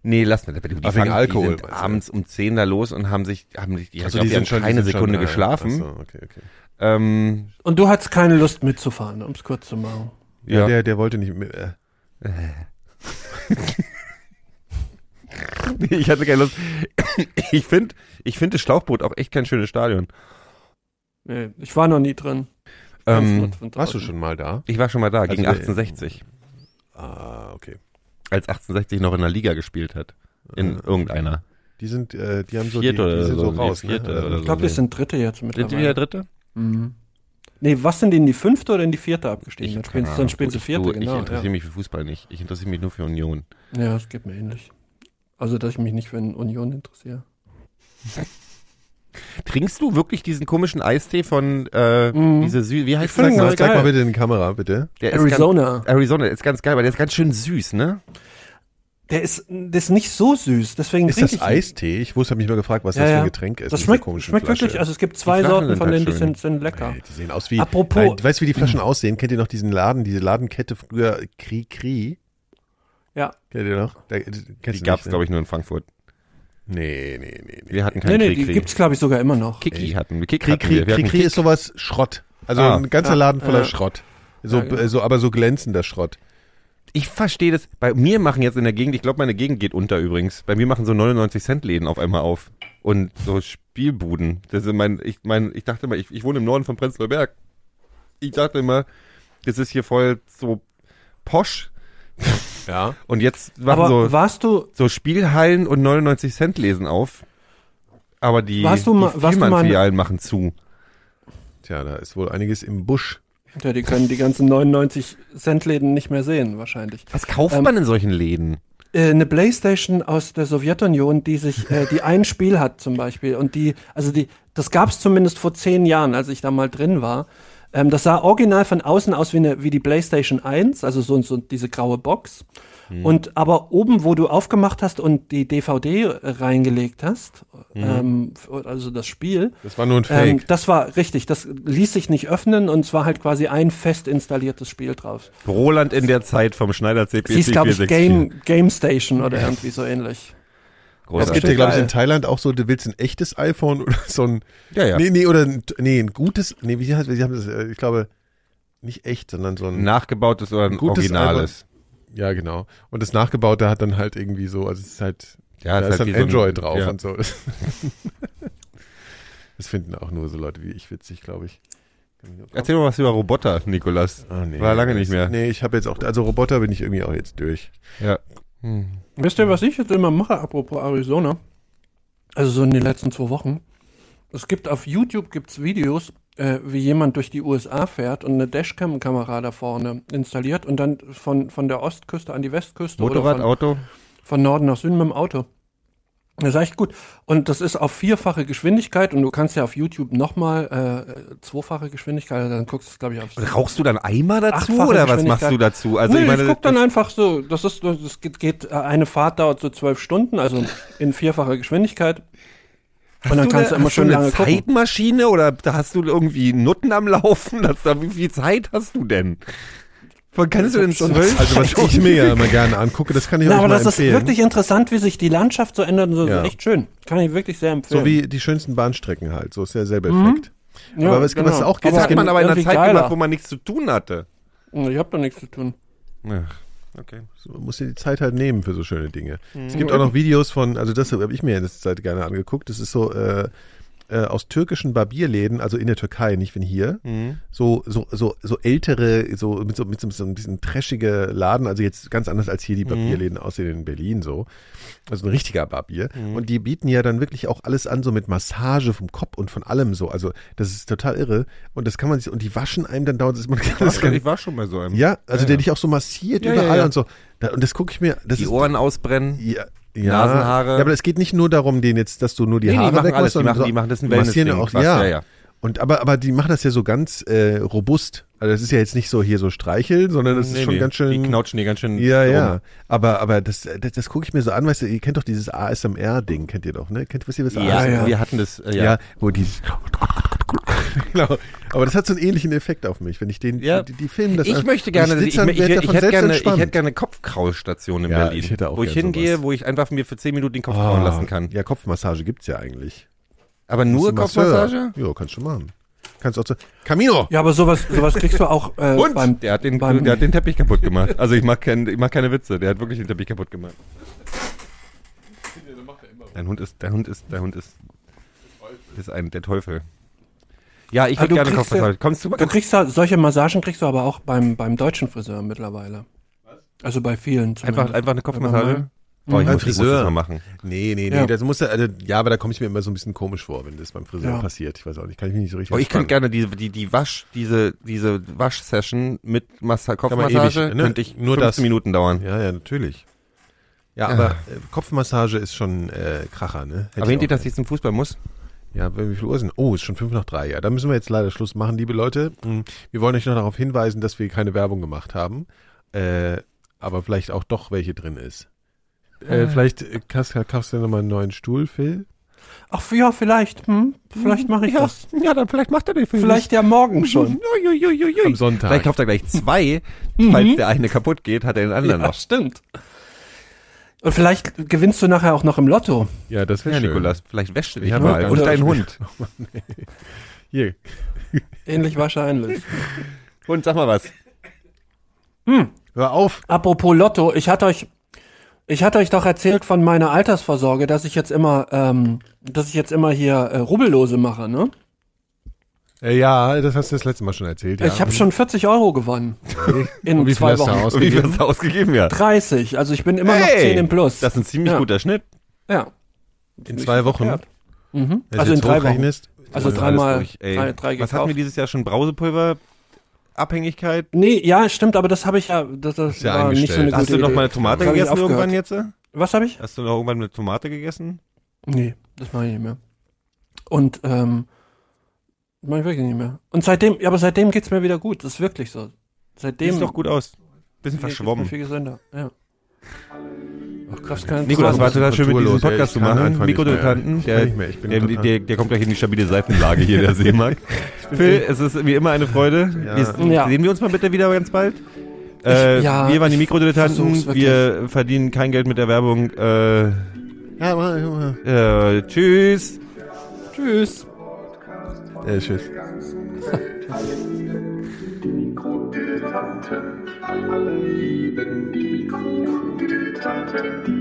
nee, lass mal. Die, wegen fangen- Alkohol, die sind du? abends um 10 da los und haben sich, haben sich, die, Also ich glaub, die haben schon- keine sind Sekunde schon, geschlafen. Ach so, okay, okay. Ähm, Und du hattest keine Lust mitzufahren, um es kurz zu machen. Ja, ja. Der, der wollte nicht mit. Äh, ich hatte keine Lust. Ich finde, ich finde das Schlauchboot auch echt kein schönes Stadion. Nee, ich war noch nie drin. Ähm, warst du schon mal da? ich war schon mal da, Also gegen der- 1860. Ah, okay. Als 1860 noch in der Liga gespielt hat. In Äh, irgendeiner. Die sind, äh, die haben so, die, Vierte die sind so so, raus. ne? oder Ich glaube, so. die sind dritte jetzt Sind die wieder mittlerweile. dritte? Mhm. Nee, was sind die in die fünfte oder in die vierte abgestiegen? Dann spielen, dann sie Ich- vierte, du, genau. Ich interessiere Ja. mich für Fußball nicht. Ich interessiere mich nur für Union. ja, es geht mir ähnlich. Also, dass ich mich nicht für eine Union interessiere. Trinkst du wirklich diesen komischen Eistee von, äh, Mhm. diese Sü wie heißt das? Sag, ganz sag mal geil. bitte in die Kamera, bitte. Der ist Arizona. Ganz, Arizona ist ganz geil, weil der ist ganz schön süß, ne? Der ist, der ist nicht so süß, deswegen Ist das ich. Eistee? Ich wusste, habe mich mal gefragt, was Ja, das für ein Getränk ist. Das schmeckt, schmeckt Flasche. wirklich, also es gibt zwei Sorten von denen, die sind, sind lecker. Ey, die sehen aus wie. Apropos- Nein, weißt du, wie die Flaschen aussehen? Kennt ihr noch diesen Laden, diese Ladenkette früher Kri Kri? Ja. Kennt ihr noch? Da, Die gab's, glaube ich, nur in Frankfurt. Nee, nee, nee. nee. Wir hatten Nee, keinen nee, Krieg. die Krieg. gibt's glaube ich sogar immer noch. Kiki hatten wir. Kick Kri hatten wir. wir Kri, hatten Kri Kick. ist sowas Schrott. Also Ah. ein ganzer Ja, Laden voller ja. Schrott. So, Ja, genau. so, aber so glänzender Schrott. Ich verstehe das. Bei mir machen jetzt in der Gegend, ich glaube, meine Gegend geht unter übrigens. Bei mir machen so 99 Cent Läden auf einmal auf. Und so Spielbuden. Das ist mein, ich mein, ich dachte immer, ich, ich wohne im Norden von Prenzlauer Berg. Ich dachte immer, das ist hier voll so posch. Ja. Und jetzt Aber so, warst du, so Spielhallen und 99 Cent Lesen auf. Aber die, Warst du mal- die warst du mal- Vielmann-Filialen machen zu. Tja, da ist wohl einiges im Busch. ja, die können die ganzen 99 Cent Läden nicht mehr sehen, wahrscheinlich. Was kauft Ähm, man in solchen Läden? Äh, eine Playstation aus der Sowjetunion, die sich, äh, die ein Spiel hat zum Beispiel und die, also die, das gab's zumindest vor zehn Jahren, als ich da mal drin war. Ähm, das sah original von außen aus wie, eine, wie die Playstation 1, also so, so diese graue Box. Hm. Und aber oben, wo du aufgemacht hast und die DVD reingelegt hast, Hm. ähm, also das Spiel, Das war nur ein ähm, Fake. das war richtig, das ließ sich nicht öffnen und es war halt quasi ein fest installiertes Spiel drauf. Roland in der Zeit vom Schneider CPC Sie ist, glaube ich, 464. Game, Game Station oder irgendwie so ähnlich. Es gibt ja, glaube ich, in Thailand auch so, du willst ein echtes iPhone oder so ein. Ja, ja. Nee, nee, oder ein, nee, ein gutes. Nee, wie heißt wie haben das? äh, Ich glaube, nicht echt, sondern so ein. nachgebautes oder ein Gutes originales. Ja, genau. Und das Nachgebaute hat dann halt irgendwie so, also es ist halt, Ja, da ist ist halt dann wie so ein- Android drauf ja. und so. Das finden auch nur so Leute wie ich witzig, glaube ich. Erzähl mal was über Roboter, Nikolas. Ah, nee, War lange nicht mehr. Nee, ich habe jetzt auch, also Roboter bin ich irgendwie auch jetzt durch. Ja. Hm. Wisst ihr, was ich jetzt immer mache, apropos Arizona? Also so in den letzten zwei Wochen. Es gibt auf YouTube gibt's Videos, äh, wie jemand durch die USA fährt und eine Dashcam-Kamera da vorne installiert und dann von, von der Ostküste an die Westküste Motorrad, oder von, Auto? von Norden nach Süden mit dem Auto. Das ist echt gut. Und das ist auf vierfache Geschwindigkeit und du kannst ja auf YouTube nochmal äh, zweifache Geschwindigkeit, also dann guckst du es, glaube ich, auf Rauchst du dann Eimer dazu oder was machst du dazu? Also nee, ich meine, ich guck dann einfach so, das ist, das geht, geht, äh, eine Fahrt dauert so zwölf Stunden, also in vierfacher Geschwindigkeit. und dann kannst du immer hast schön du lange eine gucken. Zeitmaschine oder da hast du irgendwie Nutten am Laufen? Das, da, wie viel Zeit hast du denn? Wann kannst du denn zwölf Also was ich mir ja immer gerne angucke, das kann ich Na, euch aber mal das ist empfehlen. wirklich interessant, wie sich die Landschaft so ändert und so, Ja. ist echt schön. Kann ich wirklich sehr empfehlen. so wie die schönsten Bahnstrecken halt, so ist derselbe Mhm. Effekt. Ja, Aber was- was auch geht, Das es hat man aber in einer Zeit geiler. gemacht, wo man nichts zu tun hatte. Ich hab da nichts zu tun. Ach, okay. So, Man muss ja die Zeit halt nehmen für so schöne Dinge. Es gibt auch noch Videos von, also das habe ich mir in letzter Zeit gerne angeguckt. Das ist so äh, äh, aus türkischen Barbierläden, also in der Türkei, nicht wenn hier. So, so, so, so ältere, so mit so, mit so, so ein bisschen trashige Laden, also jetzt ganz anders als hier die Barbierläden aussehen in Berlin so. Also ein richtiger Barbier. Und die bieten ja dann wirklich auch alles an, so mit Massage vom Kopf und von allem so. Also das ist total irre. Und das kann man sich, und die waschen einem dann dauernd, das man kann das Ich nicht. war schon bei so einem. Ja, also der dich auch so massiert Ja, ja, überall ja. und so. Da, und das gucke ich mir, das Die ist, Ohren ausbrennen. ja, ja, Nasenhaare. Ja, aber es geht nicht nur darum, den jetzt, dass du nur die Nee, die Haare machen wegmachst, alles, die sondern machen- so- die machen das ein die Wellness-Ding, auch, quasi, ja. ja, ja. Und aber, aber die machen das ja so ganz äh, robust. Also das ist ja jetzt nicht so hier so streicheln, sondern das ist Nee, schon nee, ganz schön. Die knautschen die ganz schön. ja, rum. ja. Aber, aber das, das, das gucke ich mir so an, weißt du, ihr kennt doch dieses ASMR-Ding, kennt ihr doch, ne? Kennt, wisst ihr, was Ja, ASMR wir hatten das. Äh, ja. ja. wo die genau. Aber das hat so einen ähnlichen Effekt auf mich, wenn ich den, Ja. die, die filmen das Ich an- möchte gerne, ich, ich, ich, ich, davon hätte gerne, ich hätte gerne eine Kopfkraulstation in Ja, Berlin, ich hätte auch wo ich hingehe, sowas. wo ich einfach mir für 10 Minuten den Kopf kraulen lassen kann. Ja, Kopfmassage gibt's ja eigentlich. Aber nur? Kopfmassage? Ja, kannst du machen. Kannst auch so. Camino! Ja, aber sowas, sowas kriegst du auch äh, Und? beim, Der hat, den, beim der hat den Teppich kaputt gemacht. Also ich mach, kein, ich mach keine Witze, der hat wirklich den Teppich kaputt gemacht. Dein Hund ist, der Hund ist, der Hund ist, ist ein, der Teufel. Ja, ich würde gerne kriegst Kopfmassage. Kommst du mal Du kriegst solche Massagen kriegst du aber auch beim, beim deutschen Friseur mittlerweile. Also bei vielen. einfach, zumindest. einfach eine Kopfmassage? Ich Beim muss, ich muss Friseur. das mal machen. Nee, nee, nee, Ja. das muss ja, also, ja, aber da komme ich mir immer so ein bisschen komisch vor, wenn das beim Friseur Ja. passiert. Ich weiß auch nicht, kann ich mich nicht so richtig Oh, ich könnte gerne die, die, die Wasch, diese, diese Waschsession mit Massa Kopfmassage, ewig, ne? könnte ich Nur 15 das. Minuten dauern. Ja, ja, natürlich. Ja, Ja. aber äh, Kopfmassage ist schon äh, Kracher, ne? Hätte Erwähnt ich ihr, dass ich zum Fußball muss? Ja, wie viel Uhr sind? Oh, ist schon fünf nach drei. Ja, da müssen wir jetzt leider Schluss machen, liebe Leute. Hm, Wir wollen euch noch darauf hinweisen, dass wir keine Werbung gemacht haben. Äh, aber vielleicht auch doch welche drin ist. Äh, vielleicht äh, kaufst, kaufst du nochmal einen neuen Stuhl, Phil? Ach ja, vielleicht. Hm? Vielleicht mache ich das. ja, dann vielleicht macht er den Film. Vielleicht ja morgen schon. Am Sonntag. Vielleicht kauft er gleich zwei, Mhm. falls der eine kaputt geht, hat er den anderen Ja, noch. stimmt. Und vielleicht gewinnst du nachher auch noch im Lotto. ja, das wäre Ja, schön. Nikolas, vielleicht wäscht du dich Ja, mal. Und oder- dein Hund. Hier. Ähnlich wahrscheinlich. Hund, sag mal was. Hör auf. Apropos Lotto, ich hatte euch, ich hatte euch doch erzählt von meiner Altersvorsorge, dass ich jetzt immer, ähm, dass ich jetzt immer hier äh, Rubbellose mache, ne? Äh, ja, das hast du das letzte Mal schon erzählt. Ja. Ich habe schon 40 Euro gewonnen. In Und wie zwei hast du Wochen. aus- Wie viel Ausgegeben? hast du ausgegeben, ja? 30, also ich bin immer noch Hey, 10 im Plus. Das ist ein ziemlich Ja. guter Schnitt. ja. In zwei Wochen. Mhm. Also in drei Wochen. Also dreimal, durch, drei, drei Was hatten wir dieses Jahr schon? Brausepulver? Abhängigkeit? Nee, ja, stimmt, aber das habe ich ja, das, das ja war nicht so eine gute Hast du noch Idee. mal eine Tomate ich gegessen irgendwann jetzt? Was habe ich? Hast du noch irgendwann eine Tomate gegessen? Nee, das mache ich nicht mehr. Und, ähm, das mache ich wirklich nicht mehr. Und seitdem, ja, aber seitdem geht's mir wieder gut, das ist wirklich so. Seitdem Sieht doch gut aus. Bisschen verschwommen. viel gesünder, ja. Das kann Nico, das war total schön, mit diesem. Podcast zu machen. mehr. Ich der, der, der, der kommt gleich in die stabile Seitenlage hier, der Seemark. Phil, es ist wie immer eine Freude. Ja. Wir, Ja. Sehen wir uns mal bitte wieder ganz bald? Äh, ja, wir waren die Mikrodilettanten. Wir verdienen kein Geld mit der Werbung. Äh, Ja, mal, mal. äh, tschüss. Tschüss. Äh, tschüss. Die Mikrodilettanten. Alle lieben die Mikrodilettanten. Die